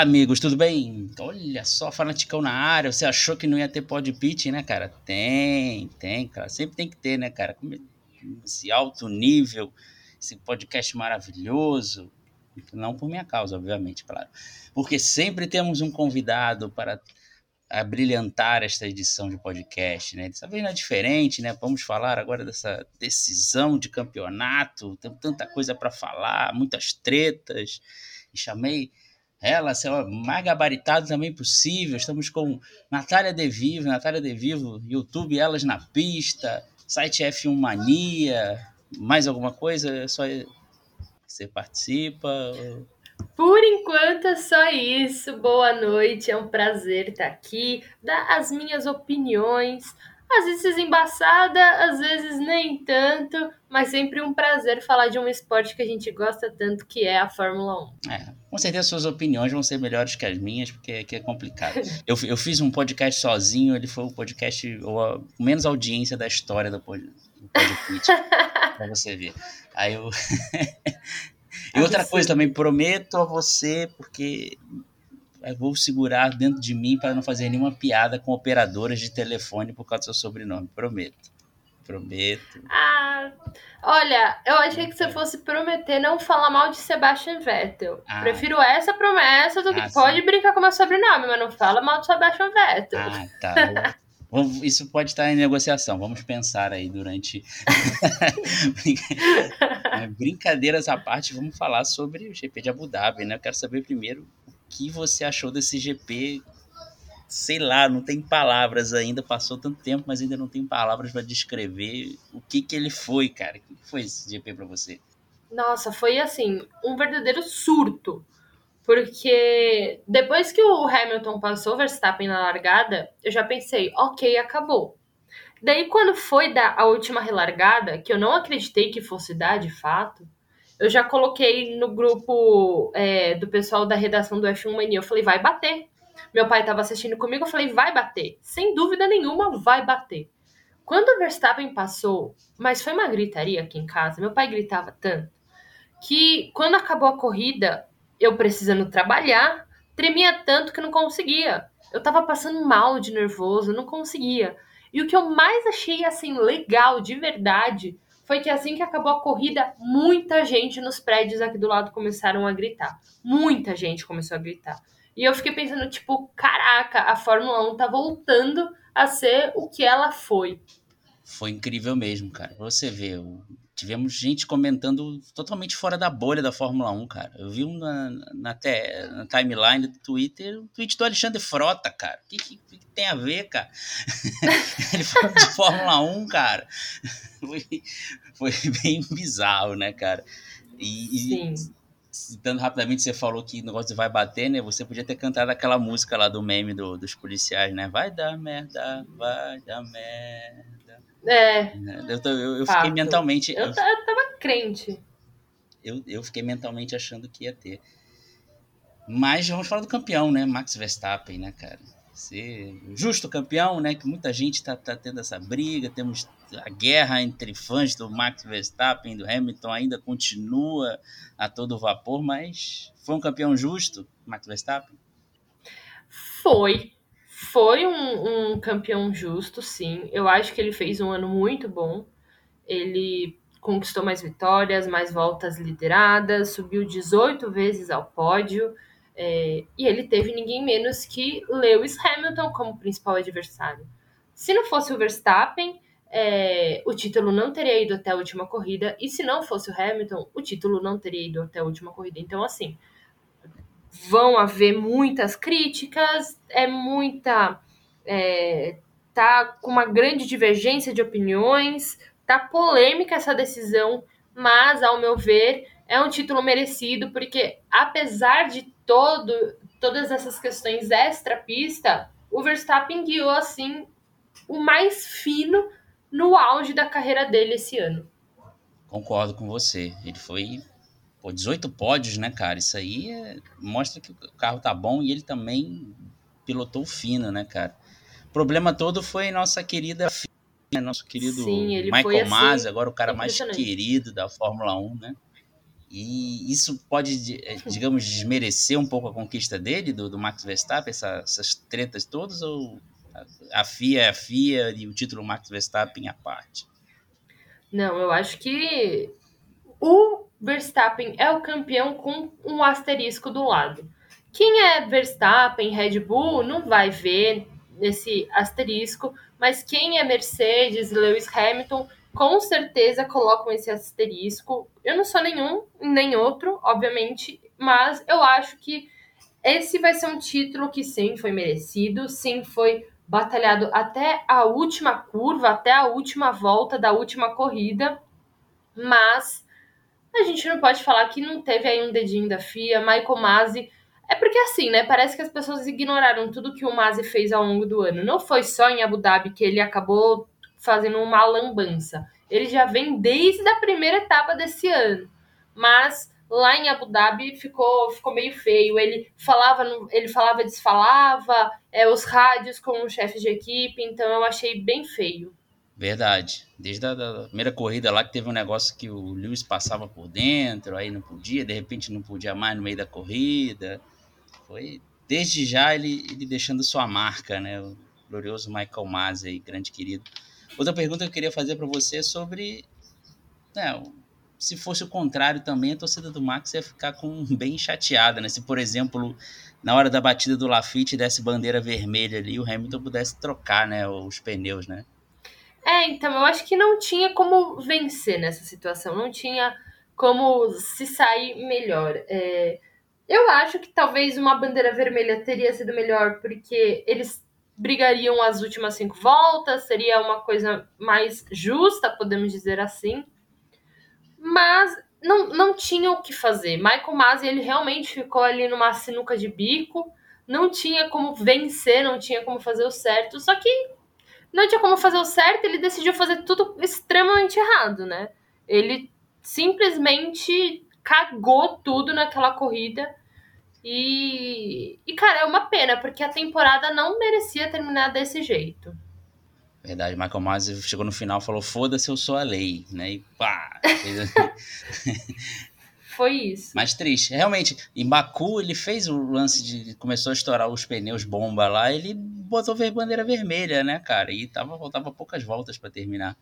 Amigos, tudo bem? Olha só, fanaticão na área. Você achou que não ia ter pod pitch, né, cara? Tem, tem, cara. Sempre tem que ter, né, cara? Esse alto nível, esse podcast maravilhoso. Não por minha causa, obviamente, claro. Porque sempre temos um convidado para brilhantar esta edição de podcast, né? Dessa vez não é diferente, né? Vamos falar agora dessa decisão de campeonato. Tem tanta coisa para falar, muitas tretas. E chamei ela ser o mais gabaritado também possível. Estamos com Natália De Vivo, Natália De Vivo, YouTube Elas na Pista, site F1 Mania, mais alguma coisa? É só você participa? Por enquanto é só isso. Boa noite, é um prazer estar aqui, dar as minhas opiniões às vezes embaçada, às vezes nem tanto, mas sempre um prazer falar de um esporte que a gente gosta tanto, que é a Fórmula 1. É, com certeza suas opiniões vão ser melhores que as minhas, porque aqui é complicado. eu, eu fiz um podcast sozinho, ele foi o podcast com menos audiência da história do podcast, pra você ver. Aí eu... e outra coisa também, prometo a você, porque vou segurar dentro de mim para não fazer nenhuma piada com operadoras de telefone por causa do seu sobrenome. Prometo. Prometo. Ah, olha, eu achei que você fosse prometer não falar mal de Sebastian Vettel. Ah. Prefiro essa promessa do que ah, pode sim. brincar com meu sobrenome, mas não fala mal de Sebastian Vettel. Ah, tá. Isso pode estar em negociação. Vamos pensar aí durante. Brincadeiras à parte, vamos falar sobre o GP de Abu Dhabi, né? Eu quero saber primeiro que você achou desse GP? Sei lá, não tem palavras ainda, passou tanto tempo, mas ainda não tem palavras para descrever o que que ele foi, cara. O que foi esse GP para você? Nossa, foi assim, um verdadeiro surto. Porque depois que o Hamilton passou o Verstappen na largada, eu já pensei, ok, acabou. Daí, quando foi dar a última relargada, que eu não acreditei que fosse dar de fato, eu já coloquei no grupo é, do pessoal da redação do F1 Mania. Eu falei, vai bater. Meu pai estava assistindo comigo, eu falei, vai bater. Sem dúvida nenhuma, vai bater. Quando o Verstappen passou, mas foi uma gritaria aqui em casa, meu pai gritava tanto, que quando acabou a corrida, eu precisando trabalhar, tremia tanto que não conseguia. Eu tava passando mal de nervoso, não conseguia. E o que eu mais achei assim legal de verdade foi que assim que acabou a corrida, muita gente nos prédios aqui do lado começaram a gritar. Muita gente começou a gritar. E eu fiquei pensando, tipo, caraca, a Fórmula 1 tá voltando a ser o que ela foi. Foi incrível mesmo, cara. Você vê, tivemos gente comentando totalmente fora da bolha da Fórmula 1, cara. Eu vi um na, na, te, na timeline do Twitter, o um tweet do Alexandre Frota, cara. O que, que, que, tem a ver, cara? Ele falou de Fórmula 1, cara. Foi, foi bem bizarro, né, cara? E, Sim. citando rapidamente, você falou que o negócio vai bater, né? Você podia ter cantado aquela música lá do meme do, dos policiais, né? Vai dar merda, vai dar merda. É. Eu, eu, eu fiquei mentalmente. Eu, eu tava crente. Eu, eu fiquei mentalmente achando que ia ter. Mas vamos falar do campeão, né? Max Verstappen, né, cara? Ser justo campeão, né? Que muita gente tá, tá tendo essa briga. Temos a guerra entre fãs do Max Verstappen, do Hamilton, ainda continua a todo vapor, mas foi um campeão justo, Max Verstappen? Foi, foi um, um, campeão justo, sim. Eu acho que ele fez um ano muito bom. Ele conquistou mais vitórias, mais voltas lideradas, subiu 18 vezes ao pódio. É, e ele teve ninguém menos que Lewis Hamilton como principal adversário. Se não fosse o Verstappen, é, o título não teria ido até a última corrida. E se não fosse o Hamilton, o título não teria ido até a última corrida. Então, assim, vão haver muitas críticas, é muita. É, tá com uma grande divergência de opiniões, tá polêmica essa decisão, mas, ao meu ver, é um título merecido, porque apesar de todo, todas essas questões extra-pista, o Verstappen guiou assim o mais fino no auge da carreira dele esse ano. Concordo com você. Ele foi Pô, 18 pódios, né, cara? Isso aí é, mostra que o carro tá bom e ele também pilotou fino, né, cara? O problema todo foi nossa querida né, nosso querido Sim, Michael assim, Masi, agora o cara mais querido da Fórmula 1, né? E isso pode, eh, digamos, desmerecer um pouco a conquista dele, do, do Max Verstappen, essa, essas tretas todas, ou a FIA é a FIA e o título Max Verstappen à parte? Não, eu acho que o Verstappen é o campeão com um asterisco do lado. Quem é Verstappen, Red Bull, não vai ver esse asterisco, mas quem é Mercedes, Lewis Hamilton, com certeza colocam esse asterisco. Eu não sou nenhum nem outro, obviamente, mas eu acho que esse vai ser um título que sim foi merecido, sim foi batalhado até a última curva, até a última volta da última corrida, mas a gente não pode falar que não teve aí um dedinho da FIA, Michael Masi. É porque assim, né? Parece que as pessoas ignoraram tudo que o Masi fez ao longo do ano. Não foi só em Abu Dhabi que ele acabou fazendo uma lambança. Ele já vem desde a primeira etapa desse ano. Mas lá em Abu Dhabi ficou, ficou meio feio. Ele falava, ele falava, desfalava, é, os rádios com o chefe de equipe, então eu achei bem feio. Verdade. Desde a da primeira corrida lá que teve um negócio que o Lewis passava por dentro, aí não podia, de repente não podia mais no meio da corrida. Foi desde já ele, ele deixando sua marca, né? O glorioso Michael Masi grande querido. Outra pergunta que eu queria fazer para você é sobre né, se fosse o contrário também, a torcida do Max ia ficar com bem chateada, né? Se, por exemplo, na hora da batida do Lafitte desse bandeira vermelha ali, o Hamilton pudesse trocar, né, os pneus, né? É, então, eu acho que não tinha como vencer nessa situação, não tinha como se sair melhor. É, eu acho que talvez uma bandeira vermelha teria sido melhor, porque eles brigariam as últimas cinco voltas, seria uma coisa mais justa, podemos dizer assim. Mas não, não tinha o que fazer. Michael Masi, ele realmente ficou ali numa sinuca de bico, não tinha como vencer, não tinha como fazer o certo, só que não tinha como fazer o certo, ele decidiu fazer tudo extremamente errado, né? Ele simplesmente cagou tudo naquela corrida. E, e, cara, é uma pena, porque a temporada não merecia terminar desse jeito. Verdade, Michael Myers chegou no final e falou: foda-se, eu sou a lei, né? E pá! foi isso. Mas triste. Realmente, em Baku ele fez o lance de. começou a estourar os pneus bomba lá, ele botou bandeira vermelha, né, cara? E tava, faltava poucas voltas para terminar.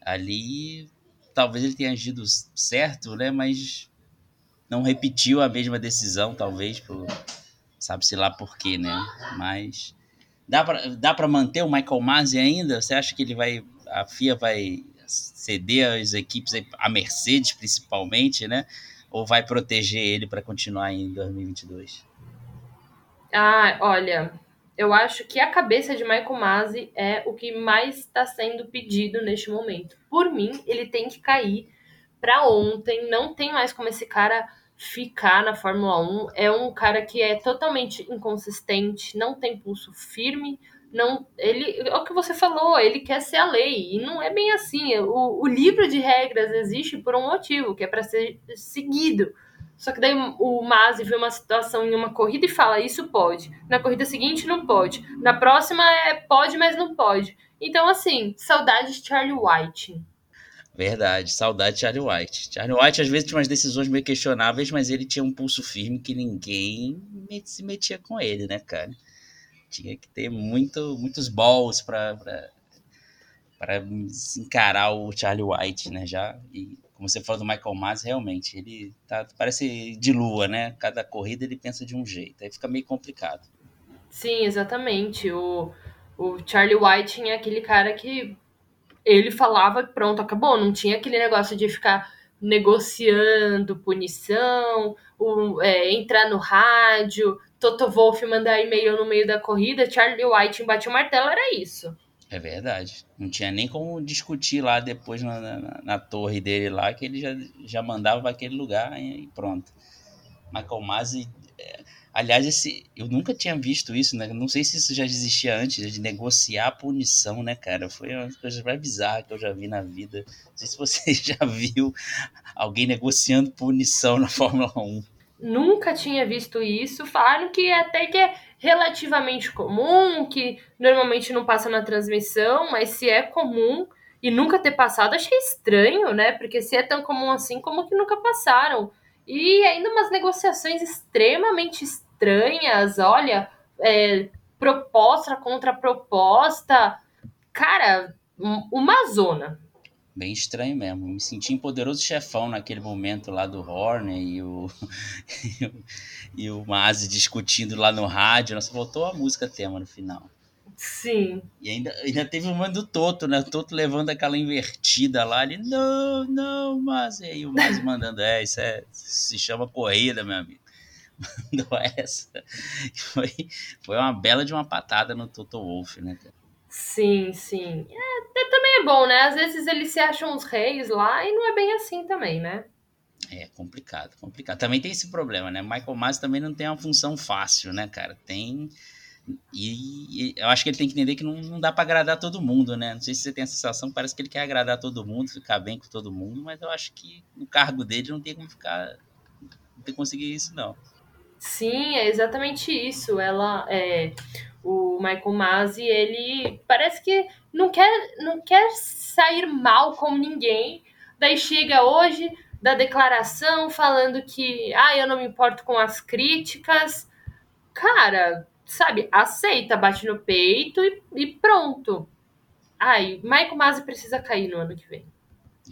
Ali, talvez ele tenha agido certo, né? Mas não repetiu a mesma decisão, talvez, por, sabe-se lá por quê, né? Mas dá para dá manter o Michael Masi ainda? Você acha que ele vai. A FIA vai ceder as equipes, a Mercedes principalmente, né? Ou vai proteger ele para continuar em 2022? Ah, olha, eu acho que a cabeça de Michael Masi é o que mais está sendo pedido neste momento. Por mim, ele tem que cair para ontem. Não tem mais como esse cara ficar na Fórmula 1. É um cara que é totalmente inconsistente, não tem pulso firme, não ele é o que você falou ele quer ser a lei e não é bem assim. O, o livro de regras existe por um motivo que é para ser seguido. Só que daí o Masi vê uma situação em uma corrida e fala isso pode. Na corrida seguinte não pode. Na próxima é pode mas não pode. Então assim saudade de Charlie White. Verdade, saudade de Charlie White. Charlie White às vezes tinha umas decisões meio questionáveis, mas ele tinha um pulso firme que ninguém se metia com ele, né, cara? Tinha que ter muito, muitos balls para encarar o Charlie White, né? Já, e como você falou do Michael Masi, realmente, ele tá, parece de lua, né? Cada corrida ele pensa de um jeito, aí fica meio complicado. Sim, exatamente. O, o Charlie White é aquele cara que ele falava pronto, acabou. Não tinha aquele negócio de ficar negociando punição, o, é, entrar no rádio, Toto Wolff mandar e-mail no meio da corrida, Charlie White embatia o martelo, era isso. É verdade. Não tinha nem como discutir lá depois na, na, na torre dele lá, que ele já, já mandava para aquele lugar e pronto. Michael Masi. É, aliás, esse, eu nunca tinha visto isso, né? Não sei se isso já existia antes, de negociar a punição, né, cara? Foi uma das coisas mais bizarras que eu já vi na vida. Não sei se você já viu alguém negociando punição na Fórmula 1 nunca tinha visto isso. Falaram que até que é relativamente comum, que normalmente não passa na transmissão, mas se é comum e nunca ter passado, achei estranho, né? Porque se é tão comum assim, como que nunca passaram? E ainda umas negociações extremamente estranhas, olha, é, proposta contra proposta. Cara, uma zona. Bem estranho mesmo. Me senti um poderoso chefão naquele momento lá do Horner e o, e o Mazi discutindo lá no rádio. Nossa, voltou a música tema no final. Sim. E ainda, ainda teve o mano do Toto, né? O Toto levando aquela invertida lá, ele, não, não, mas. E aí o Mas mandando, é, isso é, se chama corrida, meu amigo. Mandou essa. Foi, foi uma bela de uma patada no Toto Wolff, né, Sim, sim. É, é, também é bom, né? Às vezes eles se acham os reis lá e não é bem assim também, né? É complicado, complicado. Também tem esse problema, né? Michael Mas também não tem uma função fácil, né, cara? Tem e, e, eu acho que ele tem que entender que não, não dá para agradar todo mundo, né? Não sei se você tem a sensação, parece que ele quer agradar todo mundo, ficar bem com todo mundo, mas eu acho que no cargo dele não tem como ficar. Não tem conseguir isso, não. Sim, é exatamente isso. Ela é o Michael Masi, ele parece que não quer, não quer sair mal com ninguém. Daí chega hoje da declaração falando que ah, eu não me importo com as críticas. Cara, sabe, aceita, bate no peito e, e pronto. Ai, Michael Masi precisa cair no ano que vem.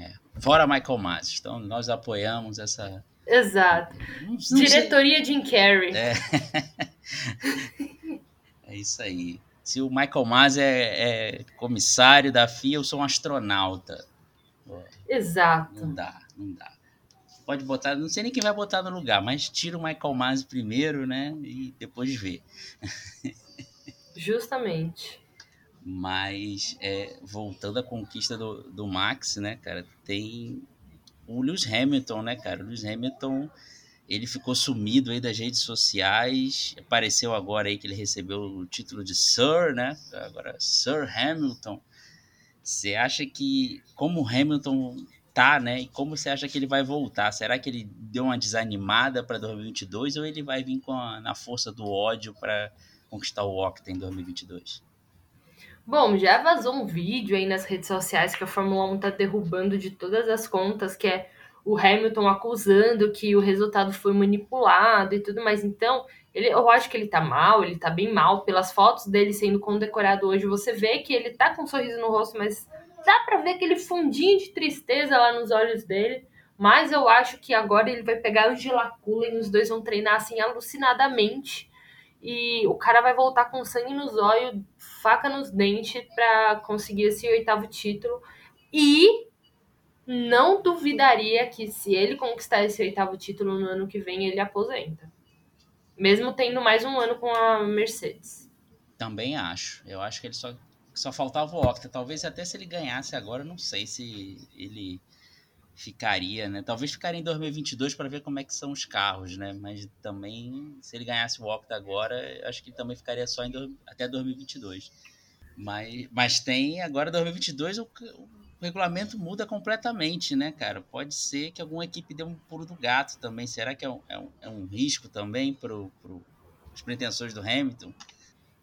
É, fora Michael Masi. Então, nós apoiamos essa. Exato. Não, Diretoria Jim Carrey. É. é isso aí. Se o Michael Masi é, é, comissário da FIA, eu sou um astronauta. Exato. Não dá, não dá pode botar, não sei nem quem vai botar no lugar, mas tira o Michael Masi primeiro, né? E depois vê. Justamente. Mas, é, voltando à conquista do, do Max, né, cara, tem o Lewis Hamilton, né, cara? O Lewis Hamilton, ele ficou sumido aí das redes sociais, apareceu agora aí que ele recebeu o título de Sir, né? Agora, Sir Hamilton. Você acha que, como o Hamilton tá, né? E como você acha que ele vai voltar? Será que ele deu uma desanimada para 2022 ou ele vai vir com a, na força do ódio para conquistar o Octa em 2022? Bom, já vazou um vídeo aí nas redes sociais que a Fórmula 1 tá derrubando de todas as contas, que é o Hamilton acusando que o resultado foi manipulado e tudo mais. Então, ele, eu acho que ele tá mal, ele tá bem mal. Pelas fotos dele sendo condecorado hoje, você vê que ele tá com um sorriso no rosto, mas dá para ver aquele fundinho de tristeza lá nos olhos dele. Mas eu acho que agora ele vai pegar Angela Cullen, os dois vão treinar assim alucinadamente. E o cara vai voltar com sangue nos olhos, faca nos dentes para conseguir esse oitavo título. E não duvidaria que se ele conquistar esse oitavo título no ano que vem, ele aposenta. Mesmo tendo mais um ano com a Mercedes. Também acho. Eu acho que ele só só faltava o Octa. Talvez até se ele ganhasse agora, não sei se ele ficaria, né? Talvez ficaria em 2022 para ver como é que são os carros, né? Mas também, se ele ganhasse o Octa agora, acho que também ficaria só em, até 2022. Mas, mas tem agora 2022 o, o regulamento muda completamente, né, cara? Pode ser que alguma equipe dê um pulo do gato também. Será que é um, é um, é um risco também para as pretensões do Hamilton?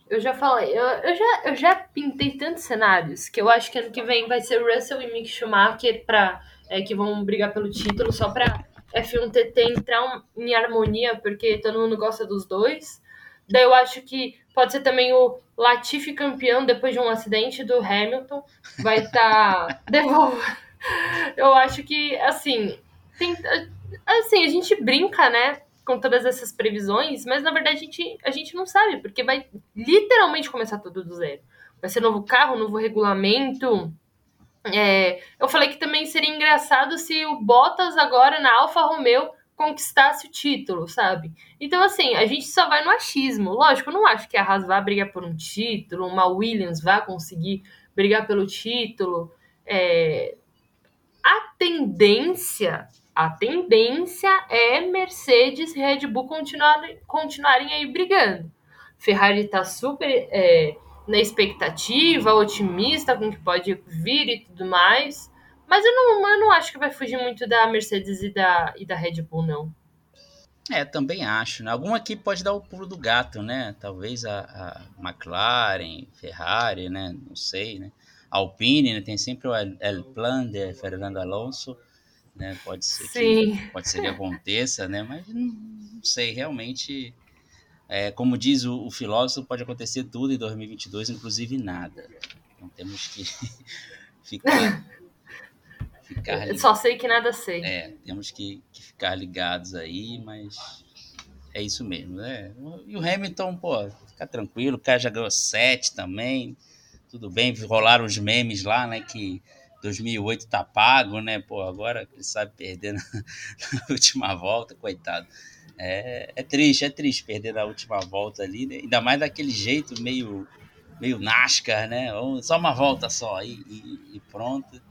Eu já falei, eu, eu, já, eu já pintei tantos cenários que eu acho que ano que vem vai ser Russell e Mick Schumacher pra, é, que vão brigar pelo título só pra F1 TT entrar um, em harmonia, porque todo mundo gosta dos dois. Daí eu acho que pode ser também o Latifi campeão depois de um acidente do Hamilton. Vai estar. Tá devolvendo. Eu acho que, assim. Tem, assim, a gente brinca, né? com todas essas previsões, mas na verdade a gente, a gente não sabe, porque vai literalmente começar tudo do zero. Vai ser novo carro, novo regulamento. É, eu falei que também seria engraçado se o Bottas agora na Alfa Romeo conquistasse o título, sabe? Então, assim, a gente só vai no achismo. Lógico, eu não acho que a Haas vá brigar por um título, uma Williams vá conseguir brigar pelo título. É... A tendência a tendência é Mercedes e Red Bull continuarem, continuarem aí brigando. Ferrari está super é, na expectativa, otimista com o que pode vir e tudo mais. Mas eu não, eu não acho que vai fugir muito da Mercedes e da, e da Red Bull, não. É, também acho. Né? Alguma equipe pode dar o pulo do gato, né? Talvez a, a McLaren, Ferrari, né? Não sei, né? Alpine, né? Tem sempre o El Plan de Fernando Alonso né? Pode ser Sim. que pode ser que aconteça, né? Mas não, não sei, realmente é, como diz o, o, filósofo, pode acontecer tudo em 2022, inclusive nada. Então temos que ficar ficar Só sei que nada sei. É, temos que, que, ficar ligados aí, mas é isso mesmo, né? E o Hamilton, pô, fica tranquilo, o cara já ganhou sete também, tudo bem, rolaram os memes lá, né, que 2008 tá pago, né, pô, agora ele sabe perder na, na última volta, coitado. É, é triste, é triste perder na última volta ali, né? ainda mais daquele jeito meio meio NASCAR, né? Só uma volta só e, e, e pronto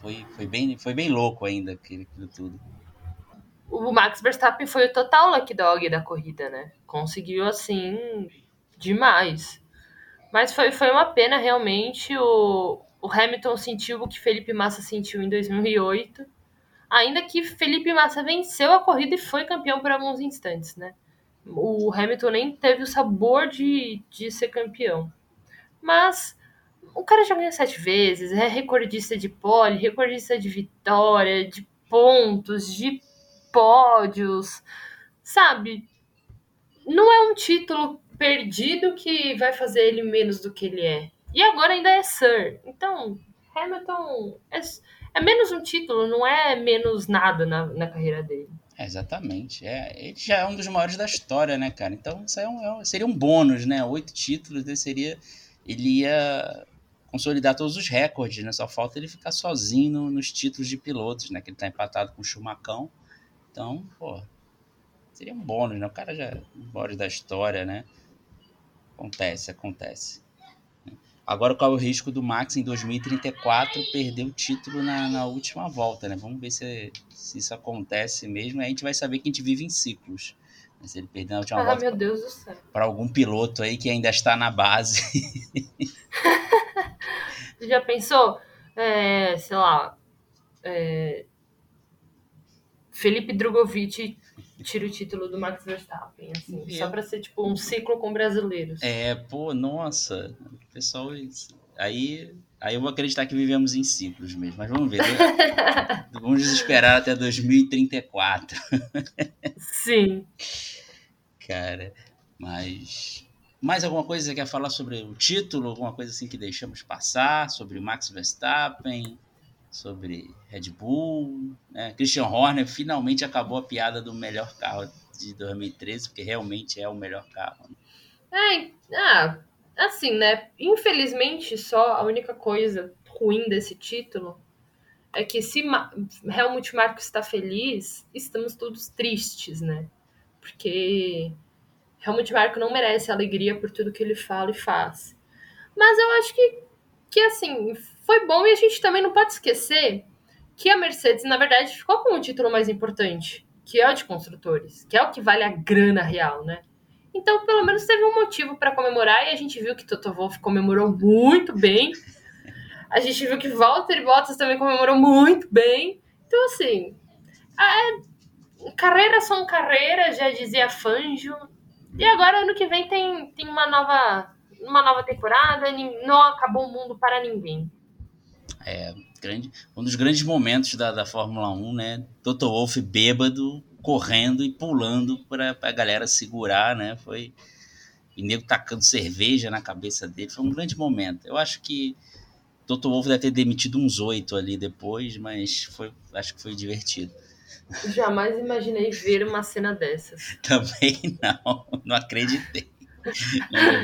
foi, foi, bem, foi bem louco ainda aquilo, aquilo tudo. O Max Verstappen foi o total lucky dog da corrida, né? Conseguiu, assim, demais. Mas foi, foi uma pena, realmente. O, o Hamilton sentiu o que Felipe Massa sentiu em 2008. Ainda que Felipe Massa venceu a corrida e foi campeão por alguns instantes, né? O Hamilton nem teve o sabor de, de ser campeão. Mas o cara já ganhou sete vezes, é recordista de pole, recordista de vitória, de pontos, de pódios, sabe? Não é um título perdido que vai fazer ele menos do que ele é. E agora ainda é Sir. Então, Hamilton é, é menos um título, não é menos nada na, na carreira dele. É, exatamente. É, ele já é um dos maiores da história, né, cara? Então, isso é um, é seria um bônus, né? Oito títulos, seria. Ele ia consolidar todos os recordes, né? Só falta ele ficar sozinho no, nos títulos de pilotos, né? Que ele tá empatado com o Chumacão. Então, pô, seria um bônus, né? O cara já é um bônus da história, né? Acontece, acontece. Agora, qual é o risco do Max em 2034 perder o título na, na última volta, né? Vamos ver se, se isso acontece mesmo. Aí a gente vai saber que a gente vive em ciclos. Se ele perder na última ah, volta. meu Deus do céu. Para algum piloto aí que ainda está na base. Já pensou? É, sei lá. É, Felipe Drogovic tira o título do Max Verstappen, assim, é. só para ser tipo um ciclo com brasileiros. É, pô, nossa, pessoal, aí, aí eu vou acreditar que vivemos em ciclos mesmo, mas vamos ver. Vamos esperar até 2034. Sim. Cara, mas mais alguma coisa que você quer falar sobre o título? Alguma coisa assim que deixamos passar? Sobre Max Verstappen? Sobre Red Bull? Né? Christian Horner finalmente acabou a piada do melhor carro de 2013, porque realmente é o melhor carro. Né? É, ah, assim, né? Infelizmente, só a única coisa ruim desse título é que se Ma Helmut Marko está feliz, estamos todos tristes, né? Porque Helmut Marko não merece alegria por tudo que ele fala e faz. Mas eu acho que, que assim, foi bom e a gente também não pode esquecer que a Mercedes, na verdade, ficou com o título mais importante, que é o de construtores, que é o que vale a grana real, né? Então, pelo menos teve um motivo para comemorar e a gente viu que Toto Wolff comemorou muito bem. A gente viu que Walter Bottas também comemorou muito bem. Então, assim, a, carreira são carreiras, já dizia Fanjo. E agora, ano que vem, tem, tem uma, nova, uma nova temporada, não acabou o mundo para ninguém. É, grande, um dos grandes momentos da, da Fórmula 1, né? Toto Wolff bêbado, correndo e pulando para a galera segurar, né? Foi e nego tacando cerveja na cabeça dele. Foi um grande momento. Eu acho que Toto Wolff deve ter demitido uns oito ali depois, mas foi, acho que foi divertido. Jamais imaginei ver uma cena dessas. Também não, não acreditei.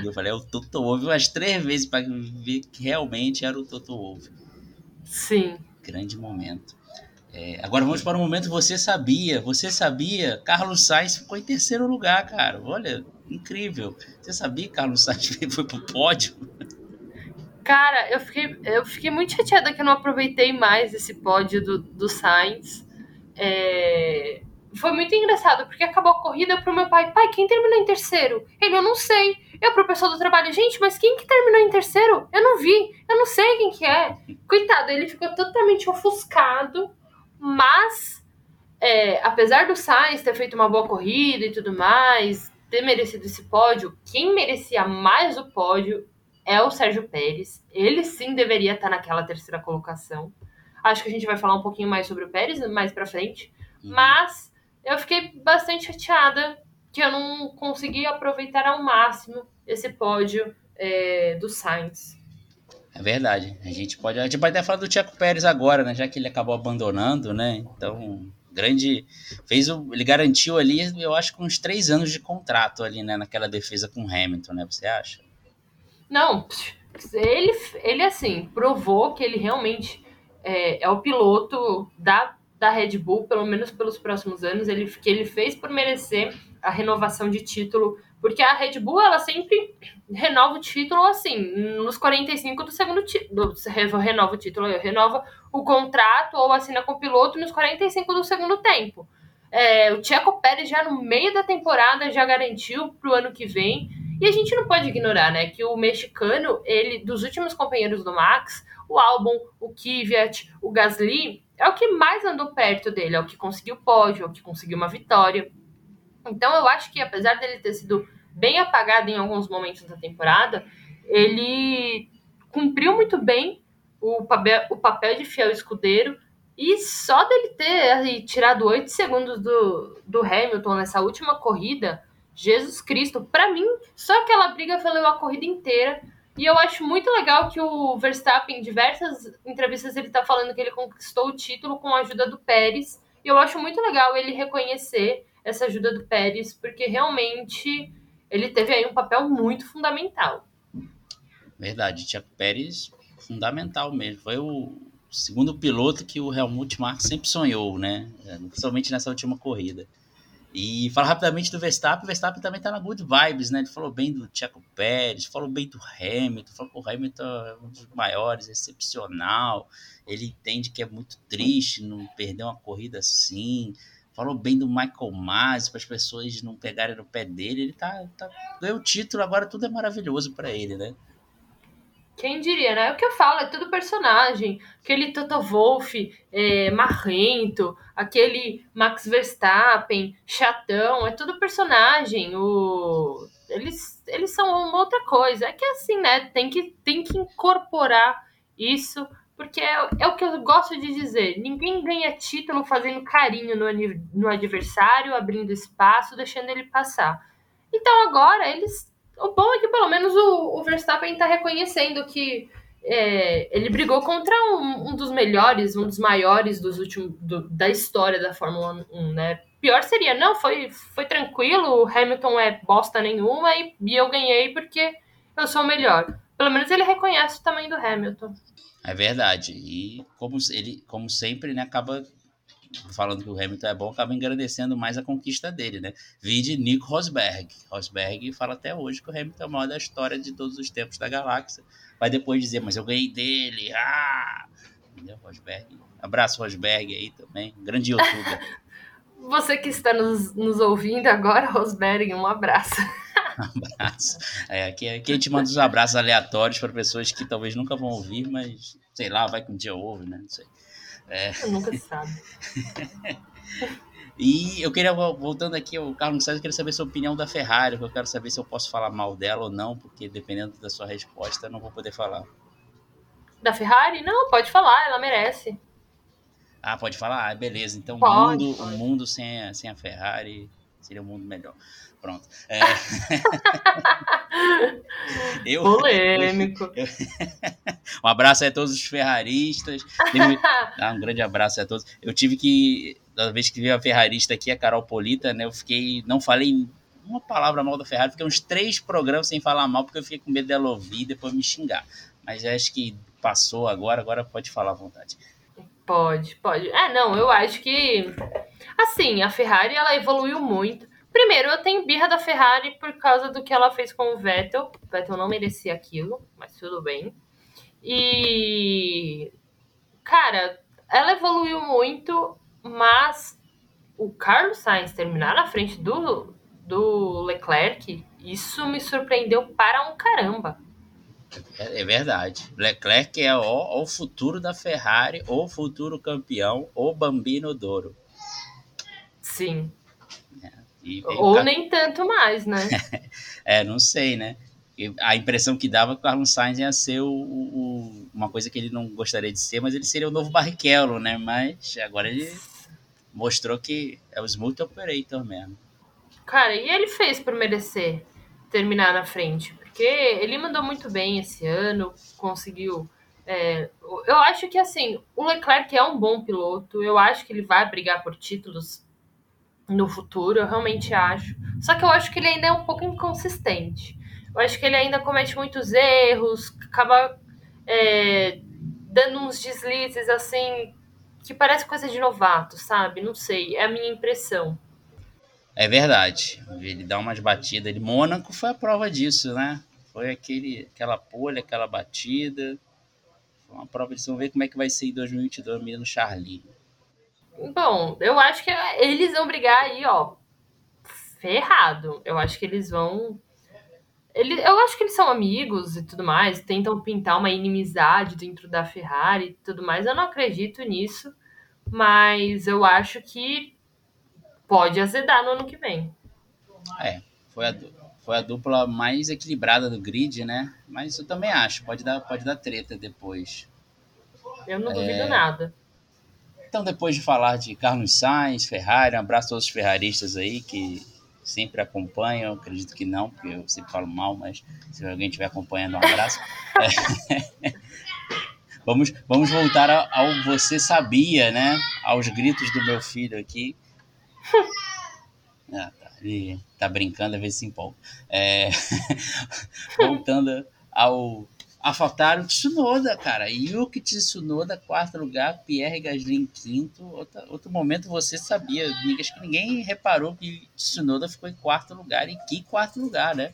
Eu falei, é o Toto Wolff umas três vezes para ver que realmente era o Toto Wolff. Sim. Grande momento. É, agora vamos para o momento Você Sabia. Você sabia? Carlos Sainz ficou em terceiro lugar, cara. Olha, incrível. Você sabia que Carlos Sainz foi pro pódio? Cara, eu fiquei, eu fiquei muito chateada que eu não aproveitei mais esse pódio do, do Sainz. É... Foi muito engraçado, porque acabou a corrida pro meu pai. Pai, quem terminou em terceiro? Ele, eu não sei. Eu pro pessoal do trabalho, gente, mas quem que terminou em terceiro? Eu não vi. Eu não sei quem que é. Coitado, ele ficou totalmente ofuscado. Mas, é, apesar do Sainz ter feito uma boa corrida e tudo mais, ter merecido esse pódio, quem merecia mais o pódio é o Sérgio Pérez. Ele sim deveria estar naquela terceira colocação. Acho que a gente vai falar um pouquinho mais sobre o Pérez mais pra frente. Uhum. Mas eu fiquei bastante chateada que eu não consegui aproveitar ao máximo esse pódio é, do Sainz. É verdade. A gente pode, a gente pode até falar do Tcheco Pérez agora, né? Já que ele acabou abandonando, né? Então, grande. Fez o, ele garantiu ali, eu acho que uns três anos de contrato ali, né? Naquela defesa com o Hamilton, né? Você acha? Não, ele, ele assim, provou que ele realmente é, é o piloto da, da Red Bull, pelo menos pelos próximos anos, ele, que ele fez por merecer a renovação de título porque a Red Bull, ela sempre renova o título assim, nos 45 do segundo título. Renova o título, renova o contrato ou assina com o piloto nos 45 do segundo tempo. É, o Tcheco Pérez já no meio da temporada já garantiu para o ano que vem. E a gente não pode ignorar, né, que o mexicano, ele dos últimos companheiros do Max, o Albon, o Kvyat, o Gasly, é o que mais andou perto dele, é o que conseguiu pódio, é o que conseguiu uma vitória. Então eu acho que apesar dele ter sido bem apagado em alguns momentos da temporada, ele cumpriu muito bem o papel, o papel de fiel escudeiro e só dele ter aí, tirado oito segundos do, do Hamilton nessa última corrida, Jesus Cristo, para mim, só aquela briga valeu a corrida inteira. E eu acho muito legal que o Verstappen, em diversas entrevistas, ele tá falando que ele conquistou o título com a ajuda do Pérez. E eu acho muito legal ele reconhecer essa ajuda do Pérez, porque realmente ele teve aí um papel muito fundamental. Verdade, Tiago Pérez, fundamental mesmo. Foi o segundo piloto que o Helmut Marko sempre sonhou, né? Principalmente nessa última corrida. E falar rapidamente do Verstappen, o Verstappen também tá na good vibes, né? Ele falou bem do Tiago Pérez, falou bem do Hamilton, falou que o Hamilton é um dos maiores, excepcional. Ele entende que é muito triste não perder uma corrida assim falou bem do Michael Masi para as pessoas não pegarem no pé dele. Ele tá, tá ganhou o título, agora tudo é maravilhoso para ele, né? Quem diria, né? É o que eu falo, é tudo personagem. Aquele Toto Wolff é, marrento, aquele Max Verstappen chatão, é tudo personagem. O... Eles, eles são uma outra coisa. É que assim, né? Tem que, tem que incorporar isso porque é, é, o que eu gosto de dizer: ninguém ganha título fazendo carinho no, no adversário, abrindo espaço, deixando ele passar. Então agora eles. O bom é que pelo menos o, o Verstappen está reconhecendo que é, ele brigou contra um, um, dos melhores, um dos maiores dos últimos do, da história da Fórmula 1, né? Pior seria, não, foi, foi tranquilo, o Hamilton é bosta nenhuma e, e eu ganhei porque eu sou o melhor. Pelo menos ele reconhece o tamanho do Hamilton. É verdade. E como ele, como sempre, né, acaba falando que o Hamilton é bom, acaba engrandecendo mais a conquista dele, né? Vide Nico Rosberg. Rosberg fala até hoje que o Hamilton é o maior da história de todos os tempos da galáxia. Vai depois dizer, mas eu ganhei dele. Ah! Entendeu? Rosberg. Abraço, Rosberg aí também. Grande youtuber. Você que está nos, nos ouvindo agora, Rosberg, um abraço. Um abraço. É, aqui, aqui a gente manda uns abraços aleatórios para pessoas que talvez nunca vão ouvir, mas sei lá, vai que um dia ouve, né? Não sei. É... Nunca se sabe. e eu queria, voltando aqui ao Carlos César, eu queria saber a sua opinião da Ferrari, eu quero saber se eu posso falar mal dela ou não, porque dependendo da sua resposta, eu não vou poder falar. Da Ferrari? Não, pode falar, ela merece. Ah, pode falar? Ah, beleza. Então, pode, mundo, pode. o mundo sem sem a Ferrari seria um mundo melhor. Pronto. É... eu, Polêmico. Eu... um abraço a todos os ferraristas. Ah, um grande abraço a todos. Eu tive que, da vez que vi a ferrarista aqui, a Carol Polita, né? Eu fiquei, não falei uma palavra mal da Ferrari, fiquei uns três programas sem falar mal, porque eu fiquei com medo dela ouvir e depois me xingar. Mas acho que passou agora, agora pode falar à vontade. Pode, pode. É, não, eu acho que assim, a Ferrari ela evoluiu muito. Primeiro, eu tenho birra da Ferrari por causa do que ela fez com o Vettel. O Vettel não merecia aquilo, mas tudo bem. E. Cara, ela evoluiu muito, mas o Carlos Sainz terminar na frente do, do Leclerc, isso me surpreendeu para um caramba. É, é verdade. Leclerc é o, o futuro da Ferrari, o futuro campeão, o Bambino Douro. Sim, ou nem tanto mais, né? é, não sei, né? a impressão que dava que o Carlos Sainz ia ser o, o, uma coisa que ele não gostaria de ser, mas ele seria o novo Barrichello, né? Mas agora ele mostrou que é o Smooth Operator mesmo. Cara, e ele fez por merecer terminar na frente, porque ele mandou muito bem esse ano, conseguiu. É, eu acho que assim, o Leclerc é um bom piloto, eu acho que ele vai brigar por títulos no futuro, eu realmente acho. Só que eu acho que ele ainda é um pouco inconsistente. Eu acho que ele ainda comete muitos erros, acaba é, dando uns deslizes assim que parece coisa de novato, sabe? Não sei, é a minha impressão. É verdade. Ele dá umas batidas. Ele, Mônaco foi a prova disso, né? Foi aquele, aquela polha, aquela batida. Foi uma prova de vamos ver como é que vai ser em 2022 no Charlie. Bom, eu acho que eles vão brigar aí, ó, ferrado. Eu acho que eles vão. Ele, eu acho que eles são amigos e tudo mais, tentam pintar uma inimizade dentro da Ferrari e tudo mais. Eu não acredito nisso, mas eu acho que pode azedar no ano que vem. É, foi a, foi a dupla mais equilibrada do grid, né? Mas eu também acho, pode dar, pode dar treta depois. Eu não duvido é... nada. Então, depois de falar de Carlos Sainz, Ferrari, um abraço a todos os ferraristas aí que sempre acompanham. Acredito que não, porque eu sempre falo mal, mas se alguém estiver acompanhando, um abraço. É. vamos, vamos voltar ao Você Sabia, né? Aos gritos do meu filho aqui. Ah, tá. Ele tá brincando, às vezes se empolga. É... Voltando ao AlphaTauri Tsunoda, cara. Yuki Tsunoda, quarto lugar. Pierre Gasly em quinto. Outro, outro momento você sabia, Acho que ninguém reparou que Tsunoda ficou em quarto lugar. E que quarto lugar, né?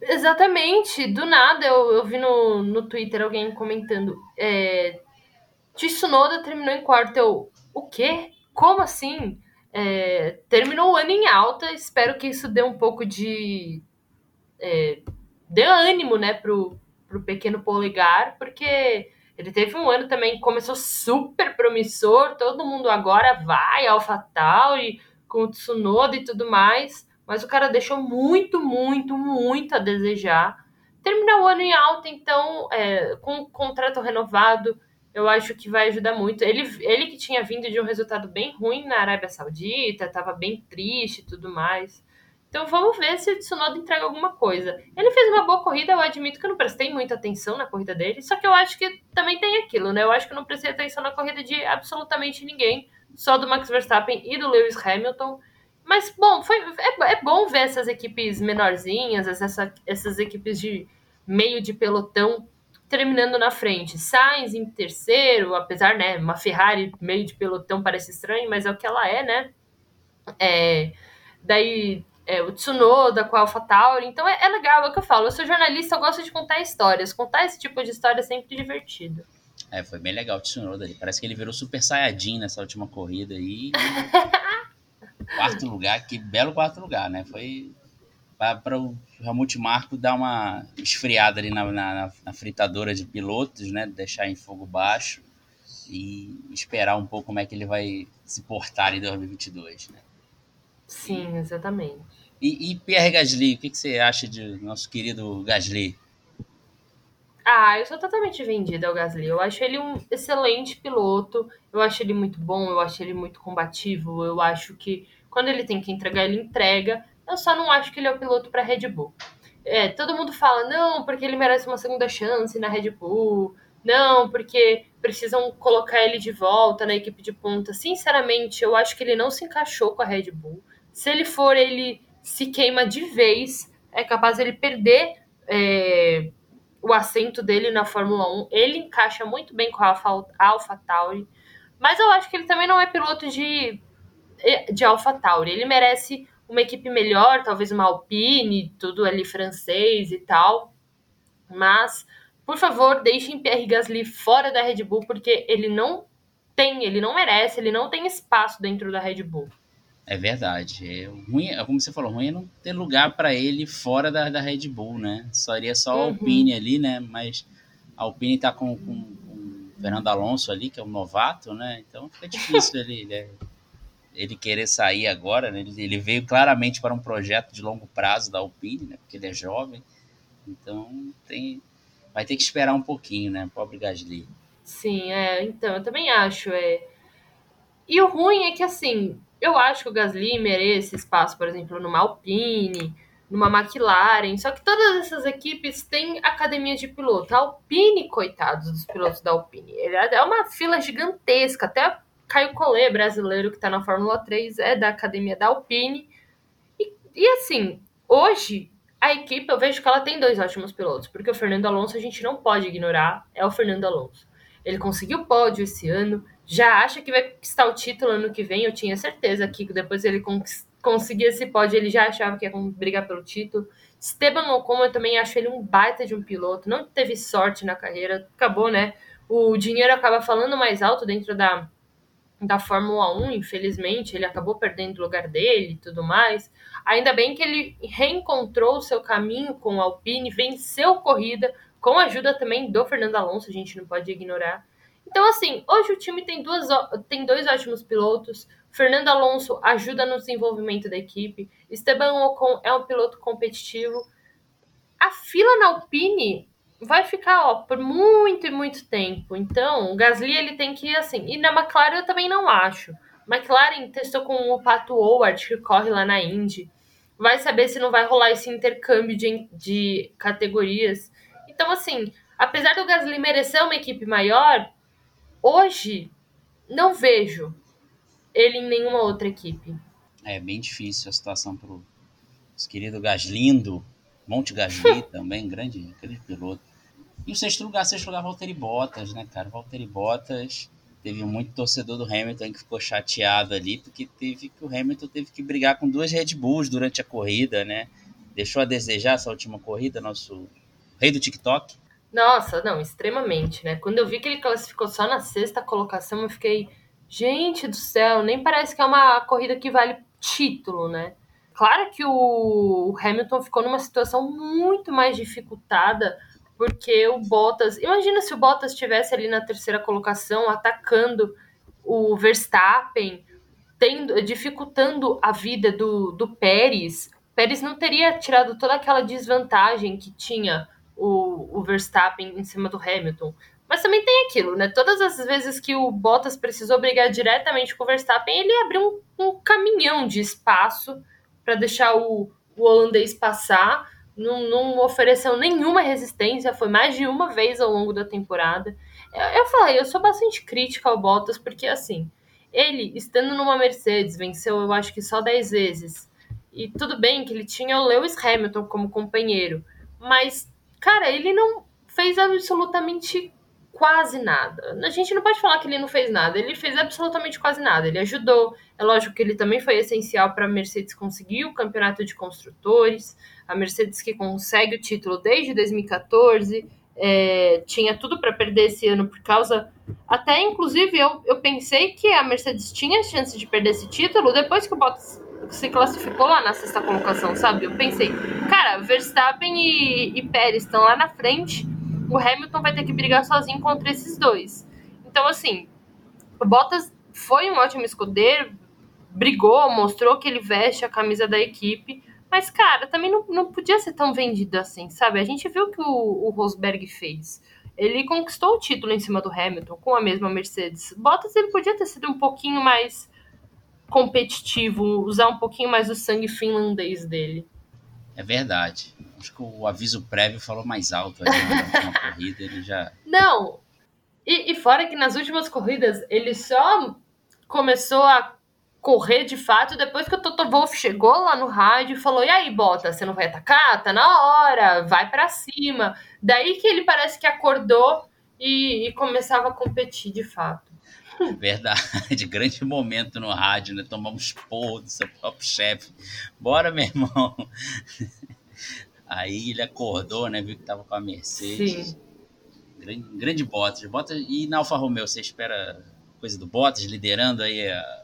Exatamente. Do nada eu, eu vi no, no Twitter alguém comentando. É, Tsunoda terminou em quarto. Eu, o quê? Como assim? É, terminou o ano em alta. Espero que isso dê um pouco de. É, dê ânimo, né, pro, pro pequeno polegar, porque ele teve um ano também que começou super promissor, todo mundo agora vai, AlphaTauri, com o Tsunoda e tudo mais, mas o cara deixou muito, muito, muito a desejar. Terminar o ano em alta, então, é, com o contrato renovado, eu acho que vai ajudar muito. Ele, ele que tinha vindo de um resultado bem ruim na Arábia Saudita, estava bem triste e tudo mais. Então vamos ver se o Tsunoda entrega alguma coisa. Ele fez uma boa corrida, eu admito que eu não prestei muita atenção na corrida dele, só que eu acho que também tem aquilo, né? Eu acho que eu não prestei atenção na corrida de absolutamente ninguém, só do Max Verstappen e do Lewis Hamilton. Mas, bom, foi, é, é bom ver essas equipes menorzinhas, essa, essas equipes de meio de pelotão terminando na frente. Sainz em terceiro, apesar, né, uma Ferrari meio de pelotão parece estranho, mas é o que ela é, né? É, daí é, o Tsunoda com a AlphaTauri. Então é, é, legal, é o que eu falo. Eu sou jornalista, eu gosto de contar histórias. Contar esse tipo de história é sempre divertido. É, foi bem legal o Tsunoda ali. Parece que ele virou super saiyajin nessa última corrida aí. quarto lugar, que belo quarto lugar, né? Foi para o Helmut Marko dar uma esfriada ali na, na, na, fritadora de pilotos, né? Deixar em fogo baixo e esperar um pouco como é que ele vai se portar em 2022, né? Sim, exatamente. E, e Pierre Gasly, o que, que você acha de nosso querido Gasly? Ah, eu sou totalmente vendida ao Gasly. Eu acho ele um excelente piloto. Eu acho ele muito bom, eu acho ele muito combativo. Eu acho que quando ele tem que entregar, ele entrega. Eu só não acho que ele é o piloto para Red Bull. É, todo mundo fala, não, porque ele merece uma segunda chance na Red Bull. Não, porque precisam colocar ele de volta na equipe de ponta. Sinceramente, eu acho que ele não se encaixou com a Red Bull. Se ele for, ele se queima de vez, é capaz ele perder é, o assento dele na Fórmula 1. Ele encaixa muito bem com a Alpha, Alpha Tauri, mas eu acho que ele também não é piloto de, de Alpha Tauri. Ele merece uma equipe melhor, talvez uma Alpine, tudo ali francês e tal. Mas, por favor, deixem Pierre Gasly fora da Red Bull, porque ele não tem, ele não merece, ele não tem espaço dentro da Red Bull. É verdade. É ruim, é como você falou, ruim é não ter lugar para ele fora da, da Red Bull, né? Só iria só a uhum. Alpine ali, né? Mas a Alpine tá com, com, com o Fernando Alonso ali, que é um novato, né? Então fica difícil ele, ele, ele, querer sair agora, né? Ele, ele, veio claramente para um projeto de longo prazo da Alpine, né? Porque ele é jovem. Então tem, vai ter que esperar um pouquinho, né? Pobre Gasly. Sim, é, então, eu também acho. É... E o ruim é que, assim, eu acho que o Gasly merece espaço, por exemplo, numa Alpine, numa McLaren, só que todas essas equipes têm academias de piloto. A Alpine, coitados dos pilotos da Alpine, é uma fila gigantesca, até Caio Collet, brasileiro que está na Fórmula 3, é da academia da Alpine. E, e assim, hoje a equipe, eu vejo que ela tem dois ótimos pilotos, porque o Fernando Alonso a gente não pode ignorar, é o Fernando Alonso. Ele conseguiu pódio esse ano, já acha que vai conquistar o título ano que vem, eu tinha certeza que depois ele conseguir esse pódio, ele já achava que ia brigar pelo título. Esteban Ocon, eu também acho ele um baita de um piloto, não teve sorte na carreira, acabou, né? O dinheiro acaba falando mais alto dentro da, da Fórmula 1, infelizmente, ele acabou perdendo o lugar dele e tudo mais. Ainda bem que ele reencontrou o seu caminho com o Alpine, venceu corrida, com a ajuda também do Fernando Alonso, a gente não pode ignorar. Então, assim, hoje o time tem, duas, tem dois ótimos pilotos. Fernando Alonso ajuda no desenvolvimento da equipe. Esteban Ocon é um piloto competitivo. A fila na Alpine vai ficar ó, por muito e muito tempo. Então, o Gasly ele tem que ir assim. E na McLaren eu também não acho. McLaren testou com o Pato Howard, que corre lá na Indy. Vai saber se não vai rolar esse intercâmbio de, de categorias. Então, assim, apesar do Gasly merecer uma equipe maior, hoje não vejo ele em nenhuma outra equipe. É bem difícil a situação para o querido Gaslindo, Monte Gasly também, grande, grande piloto. E o sexto lugar, sexto lugar, Valtteri Bottas, né, cara? Valtteri Bottas teve muito torcedor do Hamilton que ficou chateado ali, porque teve que o Hamilton teve que brigar com duas Red Bulls durante a corrida, né? Deixou a desejar essa última corrida, nosso Rei do TikTok? Nossa, não, extremamente, né? Quando eu vi que ele classificou só na sexta colocação, eu fiquei, gente do céu, nem parece que é uma corrida que vale título, né? Claro que o Hamilton ficou numa situação muito mais dificultada, porque o Bottas. Imagina se o Bottas estivesse ali na terceira colocação, atacando o Verstappen, tendo, dificultando a vida do, do Pérez. Pérez não teria tirado toda aquela desvantagem que tinha o, o Verstappen em cima do Hamilton. Mas também tem aquilo, né? Todas as vezes que o Bottas precisou brigar diretamente com o Verstappen, ele abriu um, um caminhão de espaço para deixar o, o holandês passar. Não, não, ofereceu nenhuma resistência, foi mais de uma vez ao longo da temporada. Eu, eu falei, eu sou bastante crítica ao Bottas, porque assim, ele, estando numa Mercedes, venceu eu acho que só 10 vezes. E tudo bem que ele tinha o Lewis Hamilton como companheiro, mas Cara, ele não fez absolutamente quase nada. A gente não pode falar que ele não fez nada, ele fez absolutamente quase nada. Ele ajudou, é lógico que ele também foi essencial para a Mercedes conseguir o campeonato de construtores. A Mercedes que consegue o título desde 2014, é, tinha tudo para perder esse ano por causa. Até inclusive eu, eu pensei que a Mercedes tinha chance de perder esse título depois que o Bottas se classificou lá na sexta colocação, sabe? Eu pensei, cara, Verstappen e, e Pérez estão lá na frente, o Hamilton vai ter que brigar sozinho contra esses dois. Então, assim, o Bottas foi um ótimo escudeiro, brigou, mostrou que ele veste a camisa da equipe, mas, cara, também não, não podia ser tão vendido assim, sabe? A gente viu o que o, o Rosberg fez. Ele conquistou o título em cima do Hamilton com a mesma Mercedes. Bottas ele podia ter sido um pouquinho mais competitivo, usar um pouquinho mais do sangue finlandês dele. É verdade. Acho que o aviso prévio falou mais alto ali na última corrida, ele já. Não! E, e fora que nas últimas corridas ele só começou a correr de fato depois que o Toto Wolff chegou lá no rádio e falou: E aí, Bota, você não vai atacar? Tá na hora, vai para cima. Daí que ele parece que acordou e, e começava a competir de fato. Verdade, grande momento no rádio, né? Tomamos porro do seu próprio chefe. Bora, meu irmão. Aí ele acordou, né? Viu que tava com a Mercedes. Sim. Grande, grande Bottas. Bottas. E na Alfa Romeo, você espera coisa do Bottas liderando aí o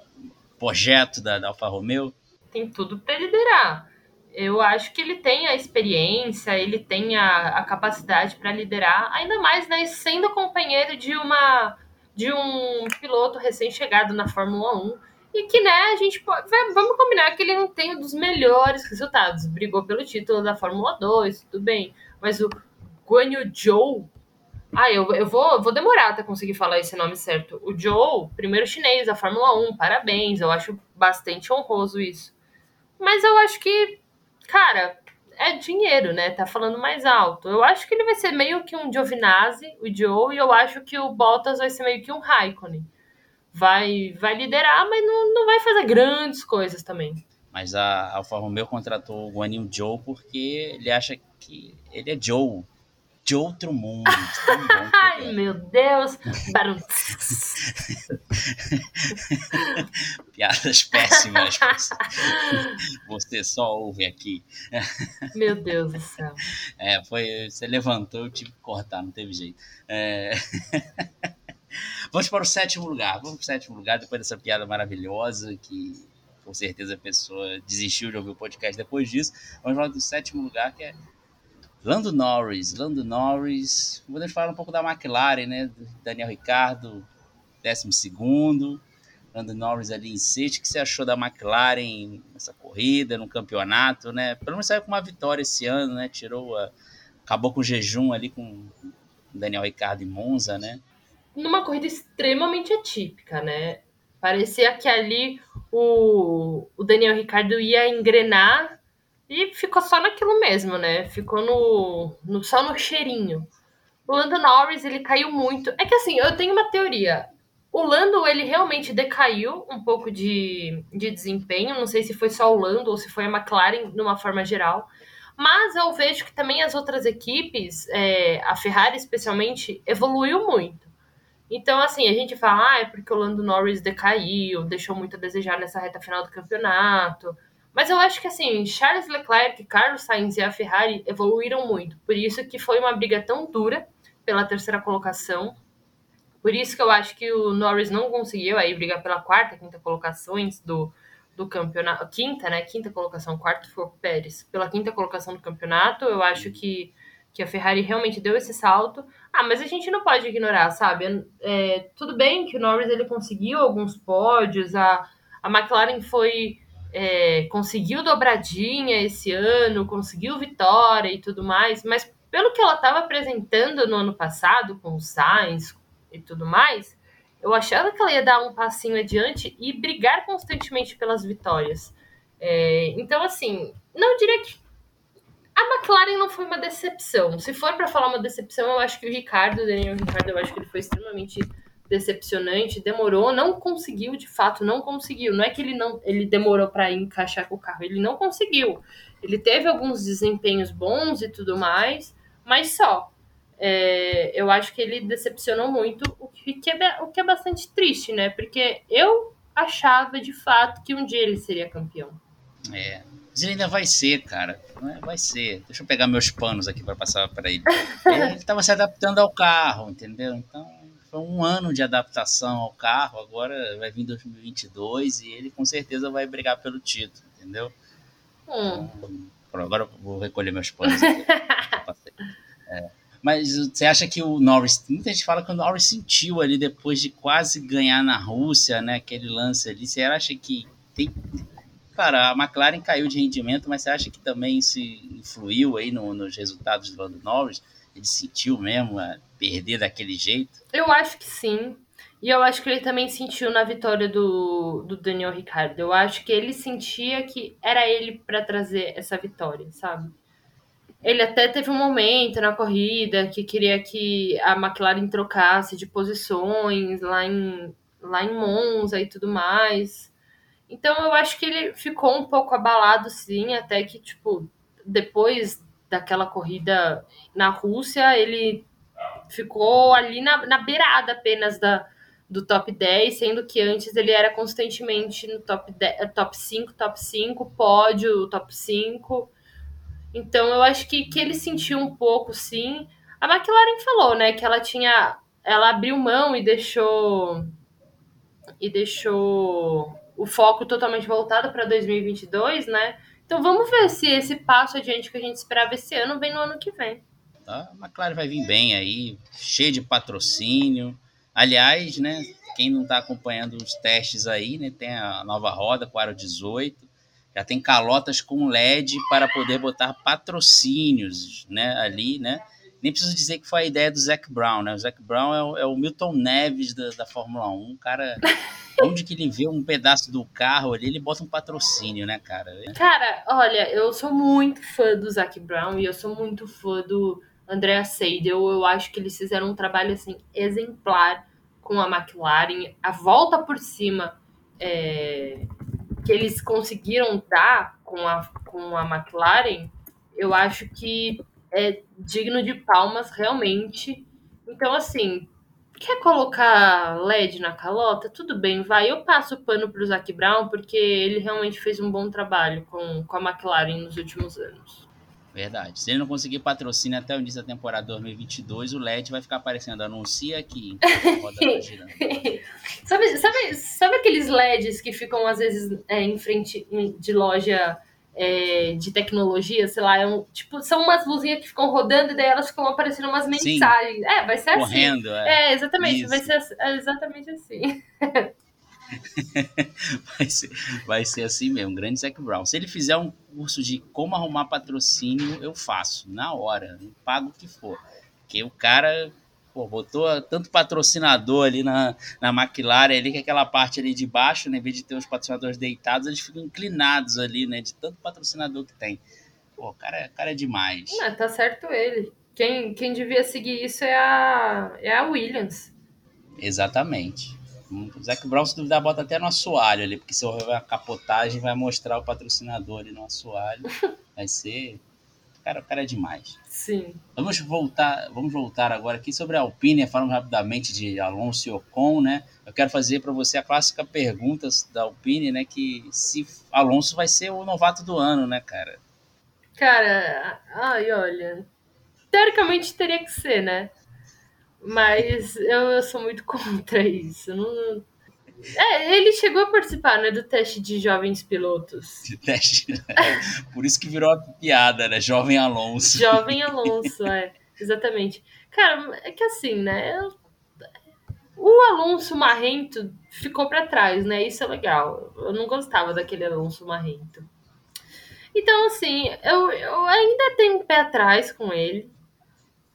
projeto da, da Alfa Romeo? Tem tudo para liderar. Eu acho que ele tem a experiência, ele tem a, a capacidade para liderar, ainda mais né, sendo companheiro de uma de um piloto recém-chegado na Fórmula 1 e que, né, a gente pode. Vamos combinar que ele não tem um dos melhores resultados. Brigou pelo título da Fórmula 2, tudo bem. mas o Guan Yu Zhou ah, eu, eu vou, vou demorar até conseguir falar esse nome certo. O Joe, primeiro chinês da Fórmula 1, parabéns. Eu acho bastante honroso isso. Mas eu acho que, cara, é dinheiro, né? Tá falando mais alto. Eu acho que ele vai ser meio que um Giovinazzi, o Joe, e eu acho que o Bottas vai ser meio que um Raikkonen. Vai, vai liderar, mas não, não vai fazer grandes coisas também. Mas a Alfa Romeo contratou o Guanyu Joe porque ele acha que ele é Joe de outro mundo. Ai, meu Deus! Piadas péssimas. Você só ouve aqui. Meu Deus do céu. É, foi. Você levantou, eu tive que cortar, não teve jeito. É... Vamos para o sétimo lugar. Vamos para o sétimo lugar, depois dessa piada maravilhosa que com certeza a pessoa desistiu de ouvir o podcast depois disso. Vamos falar do sétimo lugar, que é Lando Norris, Lando Norris, podemos falar um pouco da McLaren, né? Daniel Ricardo, 12 segundo, Lando Norris ali em sexto. O que você achou da McLaren nessa corrida, no campeonato, né? Pelo menos saiu com uma vitória esse ano, né? Tirou a... acabou com o jejum ali com Daniel Ricardo em Monza, né? Numa corrida extremamente atípica, né? Parecia que ali o, o Daniel Ricardo ia engrenar e ficou só naquilo mesmo, né? Ficou no, no só no cheirinho. O Lando Norris, ele caiu muito. É que assim, eu tenho uma teoria. O Lando, ele realmente decaiu um pouco de, de desempenho. Não sei se foi só o Lando ou se foi a McLaren, de uma forma geral. Mas eu vejo que também as outras equipes, é, a Ferrari especialmente, evoluiu muito. Então, assim, a gente fala, ah, é porque o Lando Norris decaiu, deixou muito a desejar nessa reta final do campeonato. Mas eu acho que assim, Charles Leclerc, Carlos Sainz e a Ferrari evoluíram muito. Por isso que foi uma briga tão dura pela terceira colocação. Por isso que eu acho que o Norris não conseguiu aí brigar pela quarta, quinta colocações do, do campeonato. Quinta, né? Quinta colocação, quarto foi o Pérez. Pela quinta colocação do campeonato, eu acho que, que a Ferrari realmente deu esse salto. Ah, mas a gente não pode ignorar, sabe? É, tudo bem que o Norris ele conseguiu alguns pódios, a, a McLaren foi é, conseguiu dobradinha esse ano, conseguiu vitória e tudo mais, mas pelo que ela estava apresentando no ano passado com o Sainz e tudo mais, eu achava que ela ia dar um passinho adiante e brigar constantemente pelas vitórias. É, então, assim, não diria que a McLaren não foi uma decepção. Se for para falar uma decepção, eu acho que o Ricardo, o Daniel Ricardo, eu acho que ele foi extremamente decepcionante, demorou, não conseguiu, de fato, não conseguiu. Não é que ele não ele demorou para encaixar com o carro, ele não conseguiu. Ele teve alguns desempenhos bons e tudo mais, mas só. É, eu acho que ele decepcionou muito, o que, é, o que é bastante triste, né? Porque eu achava de fato que um dia ele seria campeão. É, mas ele ainda vai ser, cara. Vai ser. Deixa eu pegar meus panos aqui para passar para ele. Ele estava se adaptando ao carro, entendeu? Então foi um ano de adaptação ao carro, agora vai vir 2022 e ele com certeza vai brigar pelo título, entendeu? Hum. Então, agora eu vou recolher meus panos é. Mas você acha que o Norris. Muita gente fala que o Norris sentiu ali depois de quase ganhar na Rússia, né? Aquele lance ali. Você acha que tem. Cara, a McLaren caiu de rendimento, mas você acha que também se influiu aí no, nos resultados do Lando Norris? Ele sentiu mesmo a perder daquele jeito? Eu acho que sim. E eu acho que ele também sentiu na vitória do, do Daniel Ricciardo. Eu acho que ele sentia que era ele para trazer essa vitória, sabe? Ele até teve um momento na corrida que queria que a McLaren trocasse de posições lá em, lá em Monza e tudo mais. Então eu acho que ele ficou um pouco abalado, sim, até que, tipo, depois daquela corrida na Rússia, ele ficou ali na, na beirada apenas da, do top 10, sendo que antes ele era constantemente no top, 10, top 5, top 5, pódio, top 5. Então eu acho que, que ele sentiu um pouco, sim. A McLaren falou, né, que ela tinha. Ela abriu mão e deixou. E deixou o foco totalmente voltado para 2022, né? Então vamos ver se esse passo adiante que a gente esperava esse ano vem no ano que vem. A McLaren vai vir bem aí, cheio de patrocínio. Aliás, né, quem não está acompanhando os testes aí, né, tem a nova roda com aro 18. já tem calotas com LED para poder botar patrocínios, né, ali, né? Nem preciso dizer que foi a ideia do Zac Brown, né? O Zac Brown é o, é o Milton Neves da, da Fórmula 1, um cara onde que ele vê um pedaço do carro ali, ele bota um patrocínio, né, cara? Cara, olha, eu sou muito fã do Zac Brown e eu sou muito fã do Andrea Seidel. Eu acho que eles fizeram um trabalho assim exemplar com a McLaren. A volta por cima é, que eles conseguiram dar com a, com a McLaren, eu acho que é digno de palmas realmente. Então, assim, quer colocar LED na calota? Tudo bem, vai. Eu passo o pano pro Zac Brown, porque ele realmente fez um bom trabalho com, com a McLaren nos últimos anos. Verdade. Se ele não conseguir patrocínio até o início da temporada 2022, o LED vai ficar aparecendo. Anuncia aqui. sabe, sabe, sabe aqueles LEDs que ficam, às vezes, é, em frente de loja é, de tecnologia, sei lá, é um, tipo, são umas luzinhas que ficam rodando e daí elas ficam aparecendo umas mensagens. Sim. É, vai ser Correndo, assim. É, é exatamente, Isso. vai ser é exatamente assim. vai, ser, vai ser assim mesmo, grande Zac Brown. Se ele fizer um curso de como arrumar patrocínio, eu faço, na hora, eu pago o que for. Porque o cara pô, botou tanto patrocinador ali na, na McLaren ali, que aquela parte ali de baixo, né, em vez de ter os patrocinadores deitados, eles ficam inclinados ali, né, de tanto patrocinador que tem. Pô, o cara, cara é demais. Não, tá certo ele. Quem, quem devia seguir isso é a, é a Williams. Exatamente. O Zac Brown, se duvidar, bota até no assoalho ali, porque se houver a capotagem, vai mostrar o patrocinador ali no assoalho. Vai ser. Cara, o cara é demais. Sim. Vamos voltar, vamos voltar agora aqui sobre a Alpine, falando rapidamente de Alonso e Ocon, né? Eu quero fazer para você a clássica pergunta da Alpine, né? Que se Alonso vai ser o novato do ano, né, cara? Cara, ai, olha. Teoricamente teria que ser, né? Mas eu, eu sou muito contra isso. Não, é, ele chegou a participar, né, do teste de jovens pilotos. De teste. Por isso que virou uma piada, né? Jovem Alonso. Jovem Alonso, é. Exatamente. Cara, é que assim, né? O Alonso Marrento ficou para trás, né? Isso é legal. Eu não gostava daquele Alonso Marrento. Então, assim, eu, eu ainda tenho um pé atrás com ele.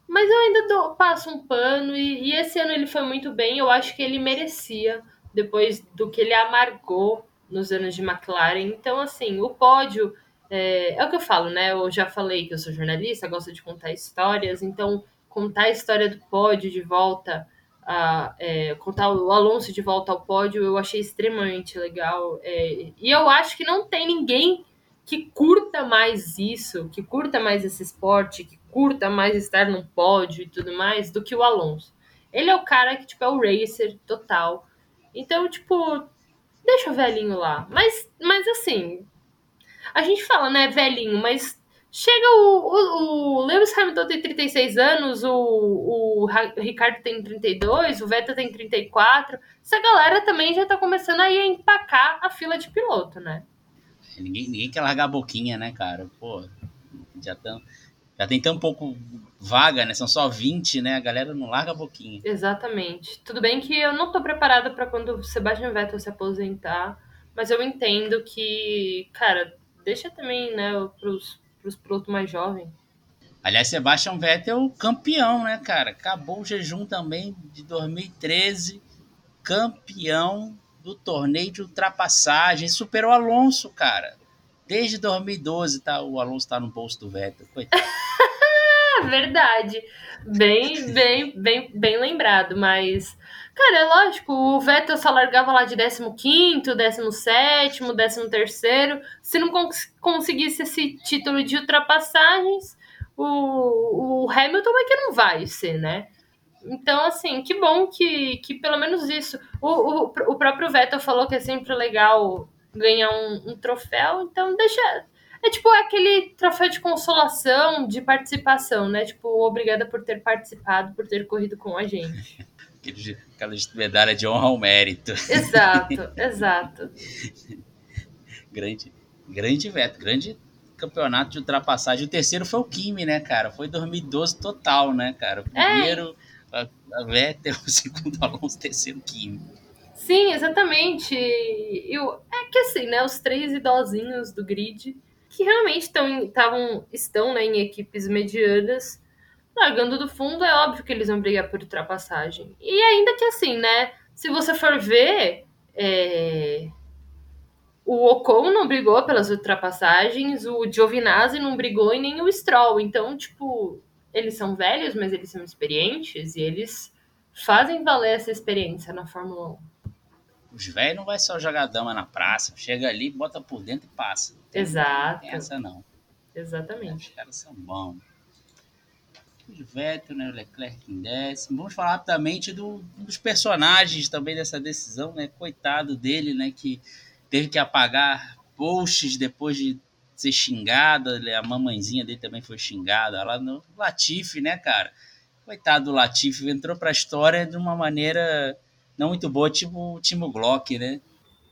Mas eu ainda dou, passo um pano e, e, esse ano ele foi muito bem. Eu acho que ele merecia depois do que ele amargou nos anos de McLaren. Então, assim, o pódio é, é, o que eu falo, né? Eu já falei que eu sou jornalista, gosto de contar histórias. Então, contar a história do pódio de volta, a, é, contar o Alonso de volta ao pódio, eu achei extremamente legal. É, e eu acho que não tem ninguém que curta mais isso, que curta mais esse esporte, que curta mais estar no pódio e tudo mais, do que o Alonso. Ele é o cara que, tipo, é o racer total. Então, tipo, deixa o velhinho lá. Mas, mas assim, a gente fala, né, velhinho, mas chega o, o, o Lewis Hamilton tem 36 anos, o, o Ricardo tem 32, o Vettel tem 34. Essa galera também já tá começando a empacar a fila de piloto, né? Ninguém, ninguém quer largar a boquinha, né, cara? Pô, já estão já tem tão pouco vaga, né? São só 20, né? A galera não larga a boquinha. Exatamente. Tudo bem que eu não tô preparada para quando o Sebastian Vettel se aposentar, mas eu entendo que, cara, deixa também, né, pros, pros pilotos mais jovens. Aliás, Sebastian Vettel campeão, né, cara? Acabou o jejum também de 2013, campeão do torneio de ultrapassagem, superou Alonso, cara. Desde 2012 tá, o Alonso tá no bolso do Vettel. Verdade. Bem, bem, bem, bem lembrado, mas. Cara, é lógico, o Vettel só largava lá de 15, 17, 13. Se não cons conseguisse esse título de ultrapassagens, o, o Hamilton é que não vai ser, né? Então, assim, que bom que, que pelo menos isso. O, o, o próprio Vettel falou que é sempre legal ganhar um, um troféu, então deixa. É tipo aquele troféu de consolação, de participação, né? Tipo, obrigada por ter participado, por ter corrido com a gente. Aquela medalha de honra ao mérito. Exato, exato. grande, grande veto, grande campeonato de ultrapassagem. O terceiro foi o Kimi, né, cara? Foi 2012 total, né, cara? O é. primeiro é. a, a Vettel, o segundo Alonso, o terceiro Kimi. Sim, exatamente. Eu, é que assim, né? Os três idosinhos do grid, que realmente estão, tavam, estão né, em equipes medianas, largando do fundo, é óbvio que eles vão brigar por ultrapassagem. E ainda que assim, né? Se você for ver, é, o Ocon não brigou pelas ultrapassagens, o Giovinazzi não brigou e nem o Stroll. Então, tipo, eles são velhos, mas eles são experientes e eles fazem valer essa experiência na Fórmula 1. Os velhos não vai só jogar dama na praça, chega ali, bota por dentro e passa. Tem, Exato. Não tem essa não. Exatamente. Os caras são bons. O Vettel, né, o Leclerc em décimo. Vamos falar rapidamente do, dos personagens também dessa decisão, né? Coitado dele, né? Que teve que apagar posts depois de ser xingada. A mamãezinha dele também foi xingada lá no Latifi, né, cara? Coitado do Latifi, entrou pra história de uma maneira não muito boa, tipo o Timo Glock, né?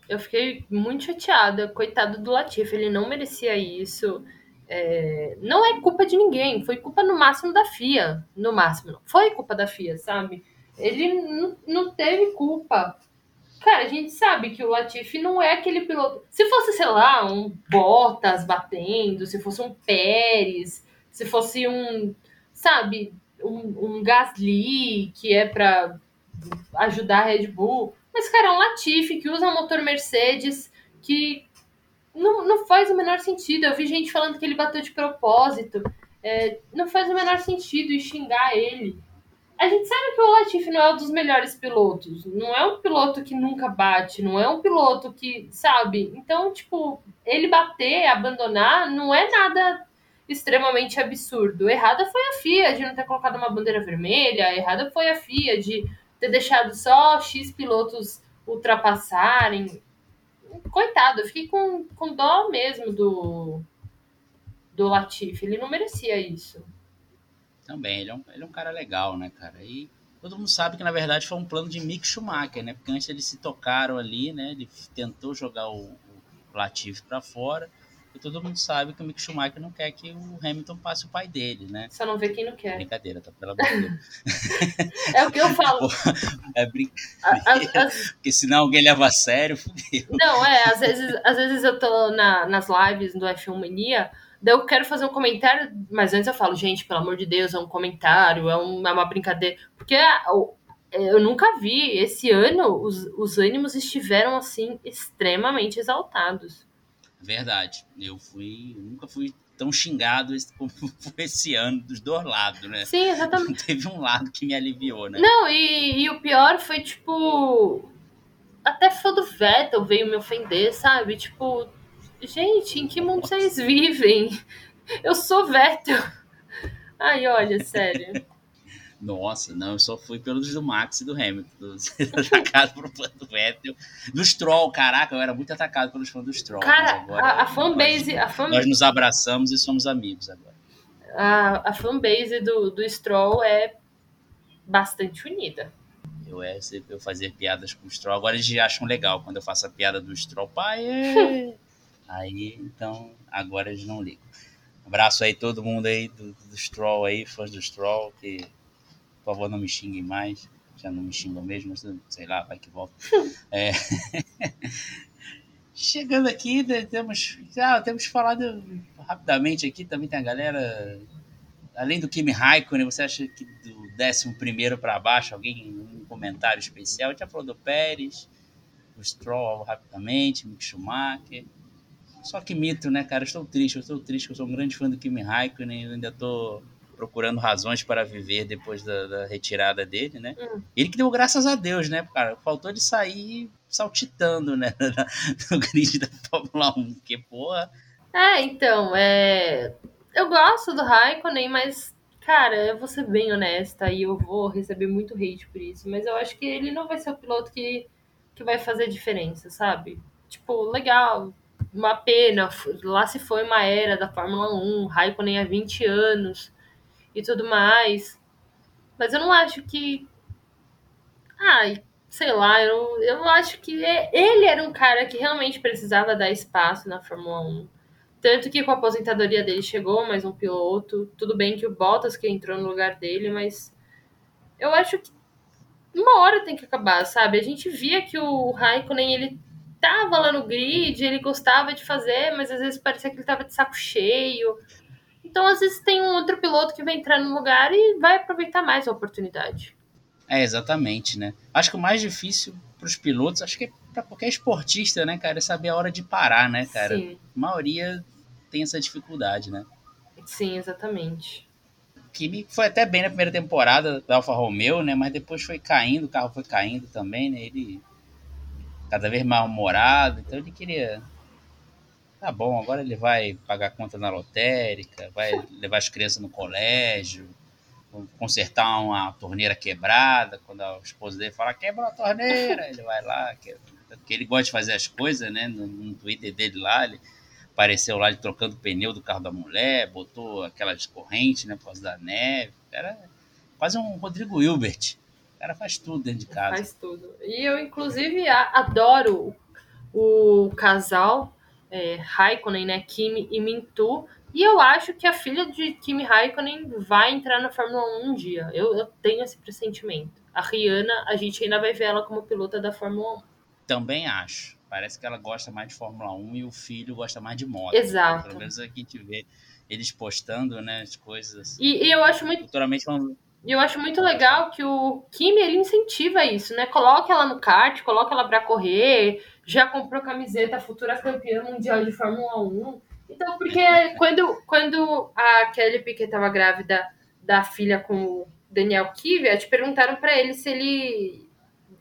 Eu fiquei muito chateada. Coitado do Latifi, ele não merecia isso. É... não é culpa de ninguém, foi culpa no máximo da FIA. No máximo, foi culpa da FIA, sabe? Ele não teve culpa. Cara, a gente sabe que o Latifi não é aquele piloto. Se fosse, sei lá, um Bottas batendo, se fosse um Pérez, se fosse um, sabe, um, um Gasly, que é para ajudar a Red Bull. Mas, cara, é um Latifi que usa motor Mercedes que não, não faz o menor sentido. Eu vi gente falando que ele bateu de propósito. É, não faz o menor sentido e xingar ele. A gente sabe que o Latifi não é um dos melhores pilotos. Não é um piloto que nunca bate, não é um piloto que, sabe? Então, tipo, ele bater, abandonar, não é nada extremamente absurdo. Errada foi a FIA de não ter colocado uma bandeira vermelha, errada foi a FIA de ter deixado só X pilotos ultrapassarem. Coitado, eu fiquei com, com dó mesmo do, do Latifi. Ele não merecia isso. Também, ele é, um, ele é um cara legal, né, cara? E todo mundo sabe que na verdade foi um plano de Mick Schumacher, né? Porque antes eles se tocaram ali, né? Ele tentou jogar o, o Latifi para fora e todo mundo sabe que o Mick Schumacher não quer que o Hamilton passe o pai dele, né? Só não vê quem não quer. Brincadeira, tá? Pelo amor de Deus. é o que eu falo. é brincadeira. As... Porque senão alguém leva a sério, fudeu. Não, é, às vezes, às vezes eu tô na, nas lives do F1 Mania, daí eu quero fazer um comentário, mas antes eu falo, gente, pelo amor de Deus, é um comentário, é, um, é uma brincadeira. Porque eu nunca vi, esse ano, os, os ânimos estiveram, assim, extremamente exaltados. Verdade. Eu fui. Eu nunca fui tão xingado como foi esse ano, dos dois lados, né? Sim, exatamente. Teve um lado que me aliviou, né? Não, e, e o pior foi, tipo. Até fã do Vettel veio me ofender, sabe? Tipo, gente, em que mundo Nossa. vocês vivem? Eu sou Vettel. Ai, olha, sério. Nossa, não, eu só fui pelos do Max e do Hamilton. Dos, atacado por fã do Vettel. Do Stroll, caraca, eu era muito atacado pelos fãs do Stroll. Cara, agora, a, a fanbase. Nós, a fan... nós nos abraçamos e somos amigos agora. A, a fanbase do, do Stroll é bastante unida. Eu, é, eu fazer piadas com o Stroll. Agora eles acham legal quando eu faço a piada do Stroll. Pai, é. aí, então, agora eles não ligam. Abraço aí todo mundo aí do, do Stroll aí, fãs do Stroll, que por favor, não me xinguem mais. Já não me xingam mesmo, sei lá, vai que volta. é... Chegando aqui, né, temos, ah, temos falado rapidamente aqui, também tem a galera. Além do Kimi Raikkonen, você acha que do 11 para baixo, alguém, um comentário especial? Já falou do Pérez, o Stroll rapidamente, Mick Schumacher. Só que mito, né, cara? Eu estou triste, eu estou triste, eu sou um grande fã do Kimi Raikkonen, eu ainda estou procurando razões para viver depois da, da retirada dele, né? Hum. Ele que deu graças a Deus, né, cara? Faltou de sair saltitando, né, no grid da Fórmula 1, que porra. É, então, é... eu gosto do Raikkonen, mas, cara, eu vou ser bem honesta e eu vou receber muito hate por isso, mas eu acho que ele não vai ser o piloto que, que vai fazer diferença, sabe? Tipo, legal, uma pena, lá se foi uma era da Fórmula 1, Raikkonen há 20 anos, e tudo mais. Mas eu não acho que. Ai, sei lá, eu, eu acho que é, ele era um cara que realmente precisava dar espaço na Fórmula 1. Tanto que com a aposentadoria dele chegou mais um piloto. Tudo bem que o Bottas que entrou no lugar dele, mas eu acho que uma hora tem que acabar, sabe? A gente via que o Raikkonen, ele tava lá no grid, ele gostava de fazer, mas às vezes parecia que ele tava de saco cheio. Então, às vezes, tem um outro piloto que vai entrar no lugar e vai aproveitar mais a oportunidade. É, exatamente, né? Acho que o mais difícil para os pilotos, acho que é para qualquer esportista, né, cara, é saber a hora de parar, né, cara? Sim. A maioria tem essa dificuldade, né? Sim, exatamente. Kimi foi até bem na primeira temporada da Alfa Romeo, né? Mas depois foi caindo, o carro foi caindo também, né? Ele cada vez mais humorado, então ele queria. Tá bom, agora ele vai pagar conta na lotérica, vai levar as crianças no colégio, consertar uma torneira quebrada. Quando a esposa dele fala, quebra a torneira, ele vai lá, porque ele gosta de fazer as coisas, né? No, no Twitter dele lá, ele apareceu lá ele trocando o pneu do carro da mulher, botou aquelas correntes, né, por causa da neve. Era quase um Rodrigo Hilbert. O cara faz tudo dentro de casa. Faz tudo. E eu, inclusive, adoro o casal é, Raikkonen, né, Kimi e Mintu. E eu acho que a filha de Kimi Raikkonen vai entrar na Fórmula 1 um dia. Eu, eu tenho esse pressentimento. A Rihanna, a gente ainda vai ver ela como pilota da Fórmula 1. Também acho. Parece que ela gosta mais de Fórmula 1 e o filho gosta mais de moto. Exato. Pelo menos aqui a gente vê eles postando, né, as coisas. E, e eu acho muito. Futuramente vamos. E eu acho muito legal que o Kimi ele incentiva isso, né? Coloca ela no kart, coloca ela para correr, já comprou camiseta futura campeã mundial de Fórmula 1. Então, porque quando, quando a Kelly Piquet estava grávida da filha com o Daniel Kvyat, perguntaram para ele se ele,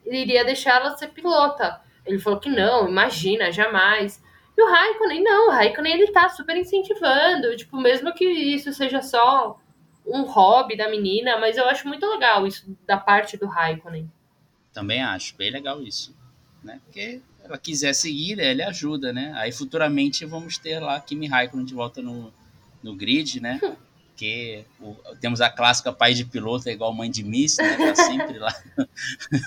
ele iria deixar ela ser pilota. Ele falou que não, imagina, jamais. E o Raikkonen, não, o Raikkonen ele tá super incentivando, tipo, mesmo que isso seja só um hobby da menina, mas eu acho muito legal isso da parte do Raikkonen. Também acho, bem legal isso, né? Porque ela quiser seguir, né, ele ajuda, né? Aí futuramente vamos ter lá Kimi Raikkonen de volta no, no grid, né? porque o, temos a clássica pai de piloto, é igual mãe de Miss, né? Tá sempre lá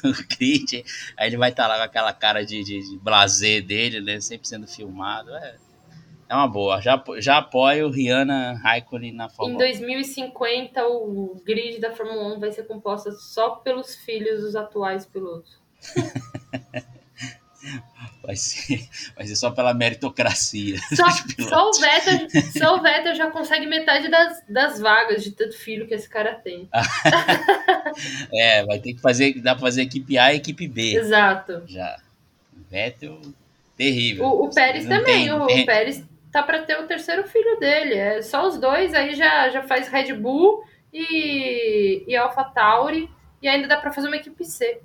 no grid. Aí ele vai estar tá lá com aquela cara de, de, de blazer dele, né? Sempre sendo filmado. É, é uma boa. Já, já apoio Rihanna Raikkonen na Fórmula 1. Em 2050, o grid da Fórmula 1 vai ser composta só pelos filhos dos atuais pilotos. Vai ser, vai ser só pela meritocracia. Só, só, o Vettel, só o Vettel já consegue metade das, das vagas de tanto filho que esse cara tem. é, vai ter que fazer. Dá pra fazer equipe A e equipe B. Exato. Já. Vettel, terrível. O, o Pérez também. Tem, o, tem... o Pérez tá para ter o terceiro filho dele. É só os dois, aí já, já faz Red Bull e, e Alpha Tauri. E ainda dá para fazer uma equipe C.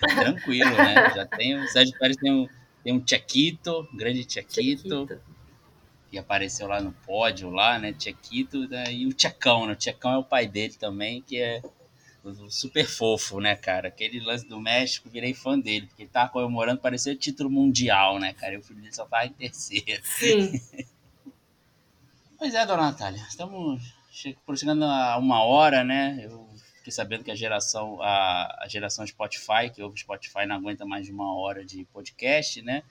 Tranquilo, né? Já tem o Sérgio Pérez tem um, tem um Tchequito, grande Tchequito, que apareceu lá no pódio lá, né? Tchequito né? e o Tchecão, né? O Tchecão é o pai dele também, que é super fofo, né, cara? Aquele lance do México, virei fã dele, porque ele tava comemorando, parecia título mundial, né, cara? E o filho dele só tava em terceiro. Sim. pois é, dona Natália, estamos chegando a uma hora, né? Eu fiquei sabendo que a geração, a, a geração Spotify, que ouve Spotify, não aguenta mais de uma hora de podcast, né?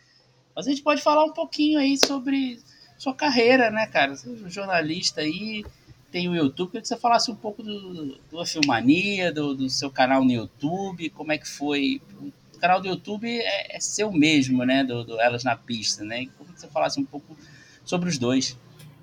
Mas a gente pode falar um pouquinho aí sobre sua carreira, né, cara? Você é um jornalista aí, tem o YouTube, queria que você falasse um pouco do, do Filmania, do, do seu canal no YouTube, como é que foi. O canal do YouTube é, é seu mesmo, né? Do, do, Elas na Pista, né? Queria que você falasse um pouco sobre os dois.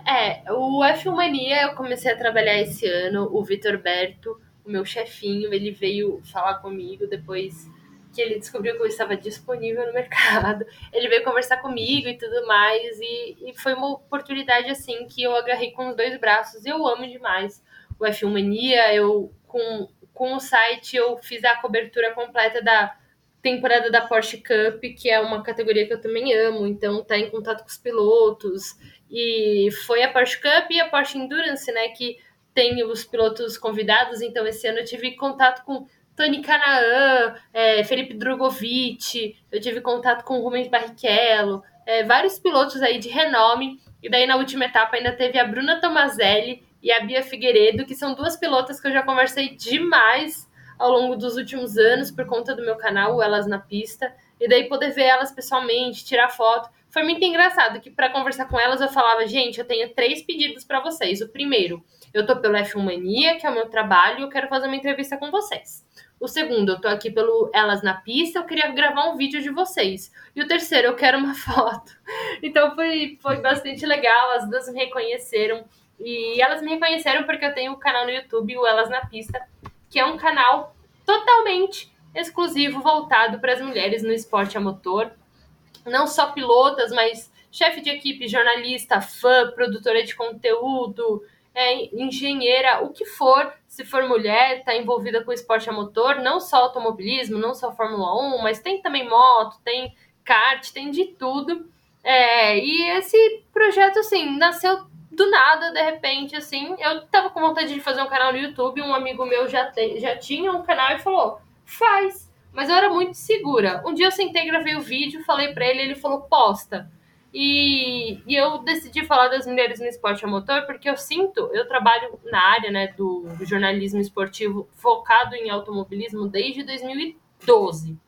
É, o F-Mania eu comecei a trabalhar esse ano, o Vitor Berto o meu chefinho, ele veio falar comigo depois que ele descobriu que eu estava disponível no mercado. Ele veio conversar comigo e tudo mais, e, e foi uma oportunidade assim que eu agarrei com os dois braços. Eu amo demais o F1 Mania. Eu com, com o site eu fiz a cobertura completa da temporada da Porsche Cup, que é uma categoria que eu também amo, então tá em contato com os pilotos. E foi a Porsche Cup e a Porsche Endurance, né, que tem os pilotos convidados, então esse ano eu tive contato com Tony Canaan, é, Felipe Drogovic, eu tive contato com Rubens Barrichello, é, vários pilotos aí de renome, e daí na última etapa ainda teve a Bruna Tomazelli e a Bia Figueiredo, que são duas pilotas que eu já conversei demais ao longo dos últimos anos por conta do meu canal, Elas na Pista, e daí poder ver elas pessoalmente, tirar foto. Foi muito engraçado que para conversar com elas eu falava, gente, eu tenho três pedidos para vocês. O primeiro, eu tô pelo F1 Mania, que é o meu trabalho, e eu quero fazer uma entrevista com vocês. O segundo, eu tô aqui pelo Elas na Pista, eu queria gravar um vídeo de vocês. E o terceiro, eu quero uma foto. Então foi, foi bastante legal, as duas me reconheceram. E elas me reconheceram porque eu tenho o um canal no YouTube, o Elas na Pista, que é um canal totalmente exclusivo voltado para as mulheres no esporte a motor. Não só pilotas, mas chefe de equipe, jornalista, fã, produtora de conteúdo, é, engenheira, o que for, se for mulher, está envolvida com esporte a motor, não só automobilismo, não só Fórmula 1, mas tem também moto, tem kart, tem de tudo. É, e esse projeto, assim, nasceu do nada, de repente, assim. Eu tava com vontade de fazer um canal no YouTube, um amigo meu já, te, já tinha um canal e falou: faz. Mas eu era muito segura. Um dia eu sentei, gravei o vídeo, falei pra ele, ele falou: posta. E, e, eu decidi falar das mulheres no esporte a motor porque eu sinto, eu trabalho na área né, do, jornalismo esportivo focado em automobilismo desde 2012.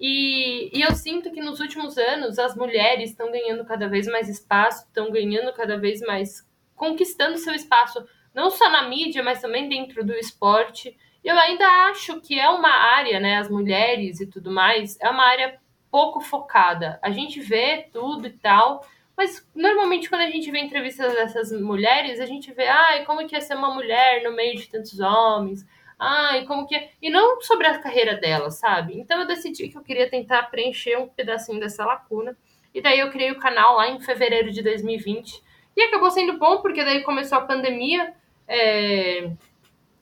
E, e eu sinto que nos últimos anos as mulheres estão ganhando cada vez mais espaço, estão ganhando cada vez mais, conquistando seu espaço, não só na mídia, mas também dentro do esporte. Eu ainda acho que é uma área, né, as mulheres e tudo mais, é uma área pouco focada. A gente vê tudo e tal, mas normalmente quando a gente vê entrevistas dessas mulheres, a gente vê, ai, como que é ser uma mulher no meio de tantos homens? Ai, como que é? E não sobre a carreira dela, sabe? Então eu decidi que eu queria tentar preencher um pedacinho dessa lacuna. E daí eu criei o canal lá em fevereiro de 2020. E acabou sendo bom, porque daí começou a pandemia. É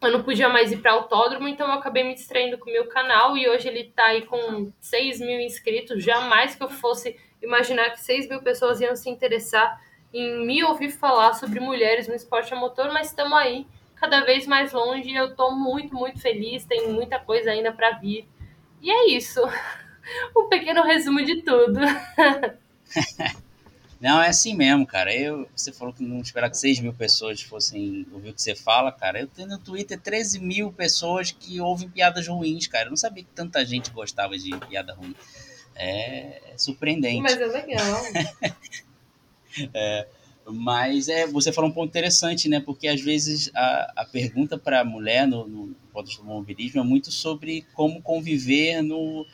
eu não podia mais ir para autódromo, então eu acabei me distraindo com o meu canal e hoje ele está aí com 6 mil inscritos. Jamais que eu fosse imaginar que 6 mil pessoas iam se interessar em me ouvir falar sobre mulheres no esporte a motor, mas estamos aí cada vez mais longe e eu estou muito, muito feliz. Tem muita coisa ainda para vir. E é isso. Um pequeno resumo de tudo. Não, é assim mesmo, cara. Eu, você falou que não esperava que 6 mil pessoas fossem ouvir o que você fala, cara. Eu tenho no Twitter 13 mil pessoas que ouvem piadas ruins, cara. Eu não sabia que tanta gente gostava de piada ruim. É, é surpreendente. Mas é legal. é, mas é, você falou um ponto interessante, né? Porque às vezes a, a pergunta para a mulher no, no automobilismo é muito sobre como conviver no,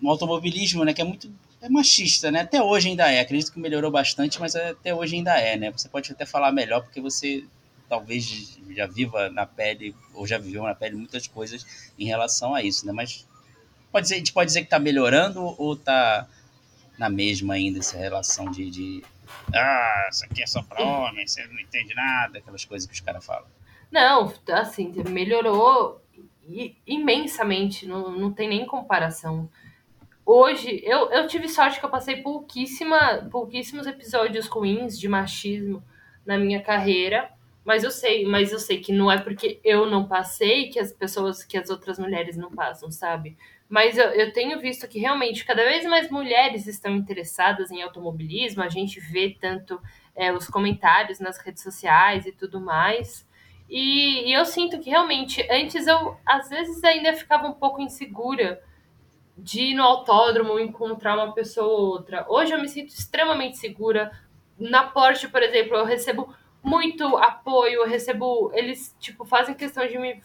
no automobilismo, né? Que é muito é machista, né? Até hoje ainda é. Acredito que melhorou bastante, mas até hoje ainda é, né? Você pode até falar melhor porque você talvez já viva na pele ou já viveu na pele muitas coisas em relação a isso, né? Mas pode dizer, a gente pode dizer que está melhorando ou está na mesma ainda essa relação de, de ah, isso aqui é só para homem, você não entende nada, aquelas coisas que os caras falam. Não, assim, melhorou imensamente, não, não tem nem comparação hoje, eu, eu tive sorte que eu passei pouquíssima, pouquíssimos episódios ruins de machismo na minha carreira, mas eu sei, mas eu sei que não é porque eu não passei que as pessoas, que as outras mulheres não passam, sabe? Mas eu, eu tenho visto que realmente cada vez mais mulheres estão interessadas em automobilismo, a gente vê tanto é, os comentários nas redes sociais e tudo mais. E, e eu sinto que realmente, antes eu às vezes ainda ficava um pouco insegura de ir no autódromo encontrar uma pessoa ou outra. Hoje eu me sinto extremamente segura. Na Porsche, por exemplo, eu recebo muito apoio, eu recebo. Eles, tipo, fazem questão de me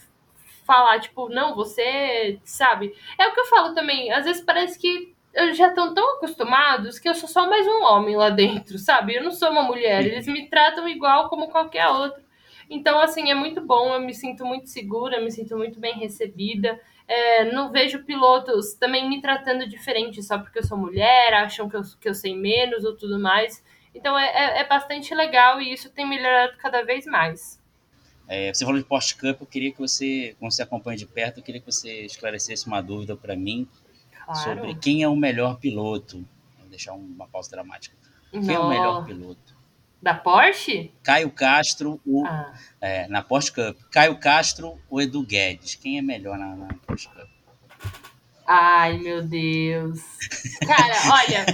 falar, tipo, não, você sabe. É o que eu falo também. Às vezes parece que eles já estão tão acostumados que eu sou só mais um homem lá dentro, sabe? Eu não sou uma mulher. Eles me tratam igual como qualquer outro. Então, assim, é muito bom. Eu me sinto muito segura, me sinto muito bem recebida. É, não vejo pilotos também me tratando diferente só porque eu sou mulher, acham que eu, que eu sei menos ou tudo mais. Então é, é, é bastante legal e isso tem melhorado cada vez mais. É, você falou de Cup, eu queria que você, como você acompanha de perto, eu queria que você esclarecesse uma dúvida para mim claro. sobre quem é o melhor piloto. Vou deixar uma pausa dramática. Quem Não. é o melhor piloto? Da Porsche? Caio Castro, o, ah. é, na Porsche Cup. Caio Castro ou Edu Guedes? Quem é melhor na, na Porsche Cup? Ai, meu Deus. Cara, olha,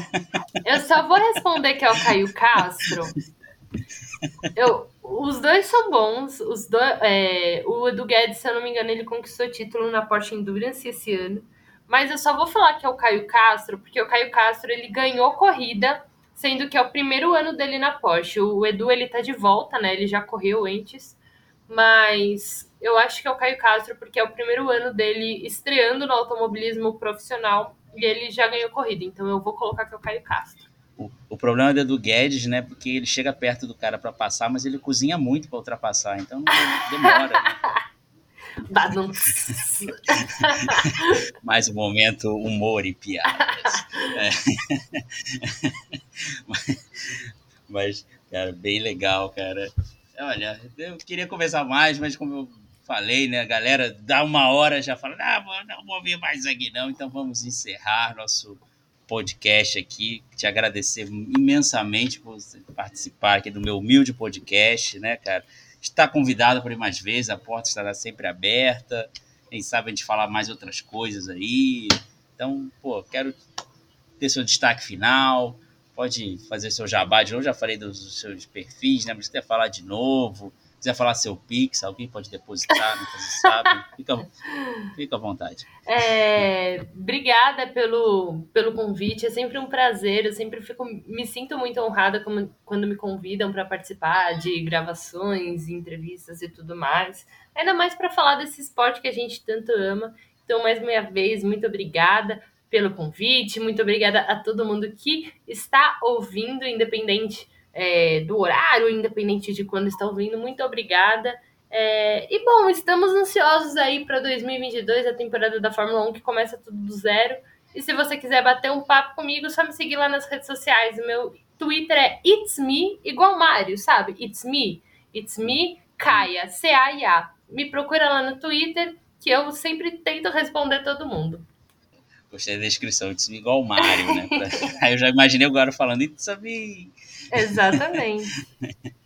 eu só vou responder que é o Caio Castro. Eu, os dois são bons. Os do, é, o Edu Guedes, se eu não me engano, ele conquistou título na Porsche Endurance esse ano. Mas eu só vou falar que é o Caio Castro, porque o Caio Castro ele ganhou corrida sendo que é o primeiro ano dele na Porsche. O Edu ele tá de volta, né? Ele já correu antes, mas eu acho que é o Caio Castro, porque é o primeiro ano dele estreando no automobilismo profissional e ele já ganhou corrida, então eu vou colocar que é o Caio Castro. O, o problema é do Guedes, né? Porque ele chega perto do cara para passar, mas ele cozinha muito para ultrapassar, então demora. Né? Mais um momento humor e piadas. É. Mas, cara, bem legal, cara. Olha, eu queria conversar mais, mas como eu falei, né? A galera dá uma hora já fala, ah, não vou ouvir mais aqui não, então vamos encerrar nosso podcast aqui. Te agradecer imensamente por participar aqui do meu humilde podcast, né, cara? Está convidado para ir mais vezes, a porta estará sempre aberta. Quem sabe a gente falar mais outras coisas aí. Então, pô, quero ter seu destaque final. Pode fazer seu jabá de novo. Já falei dos seus perfis, né? Mas se falar de novo, quiser falar seu Pix, alguém pode depositar, nunca se sabe. Fica, fica à vontade. É, obrigada pelo, pelo convite, é sempre um prazer. Eu sempre fico, me sinto muito honrada como, quando me convidam para participar de gravações, entrevistas e tudo mais. Ainda mais para falar desse esporte que a gente tanto ama. Então, mais uma vez, muito obrigada pelo convite, muito obrigada a todo mundo que está ouvindo, independente é, do horário, independente de quando está ouvindo. Muito obrigada. É, e bom, estamos ansiosos aí para 2022, a temporada da Fórmula 1 que começa tudo do zero. E se você quiser bater um papo comigo, só me seguir lá nas redes sociais. O meu Twitter é It's Me, igual Mário, sabe? It's Me. It's Me, Caia, C-A-I-A. Me procura lá no Twitter, que eu sempre tento responder todo mundo. Gostei da descrição, It's Me igual Mário, né? Aí eu já imaginei agora falando It's Me. Exatamente.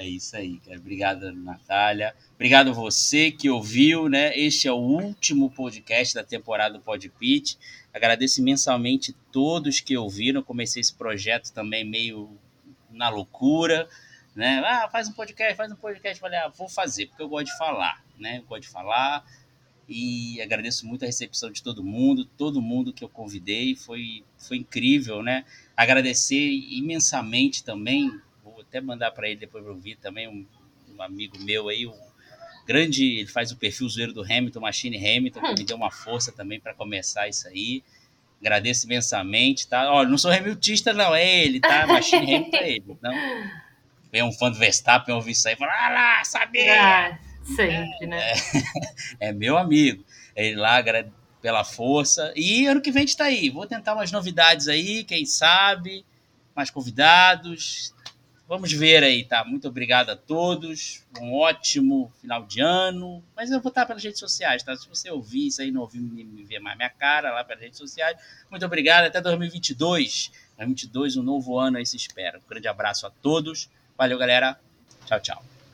É isso aí, cara. Obrigado, Natália. Obrigado você que ouviu, né? Este é o último podcast da temporada do Podpitch. Agradeço imensamente todos que ouviram. Comecei esse projeto também meio na loucura, né? Ah, faz um podcast, faz um podcast. Falei, ah, vou fazer, porque eu gosto de falar, né? Eu gosto de falar e agradeço muito a recepção de todo mundo, todo mundo que eu convidei, foi, foi incrível, né? Agradecer imensamente também até mandar para ele depois para ouvir também, um, um, amigo meu aí, um grande, ele faz o perfil zoeiro do Hamilton, Machine Hamilton, que me deu uma força também para começar isso aí. Agradeço imensamente, tá? Olha, não sou Hamiltonista, não, é ele, tá? Machine Hamilton é ele. Então, vem um fã do Verstappen ouvir isso aí e fala, ah lá, sabia! Sempre, né? É, é, meu amigo. Ele lá, pela força. E ano que vem a gente tá aí. Vou tentar umas novidades aí, quem sabe. Mais convidados. Vamos ver aí, tá? Muito obrigado a todos. Um ótimo final de ano. Mas eu vou estar pelas redes sociais, tá? Se você ouvir isso aí, não ouvir me ver mais minha cara lá pelas redes sociais. Muito obrigado. Até 2022. 2022, um novo ano aí se espera. Um grande abraço a todos. Valeu, galera. Tchau, tchau.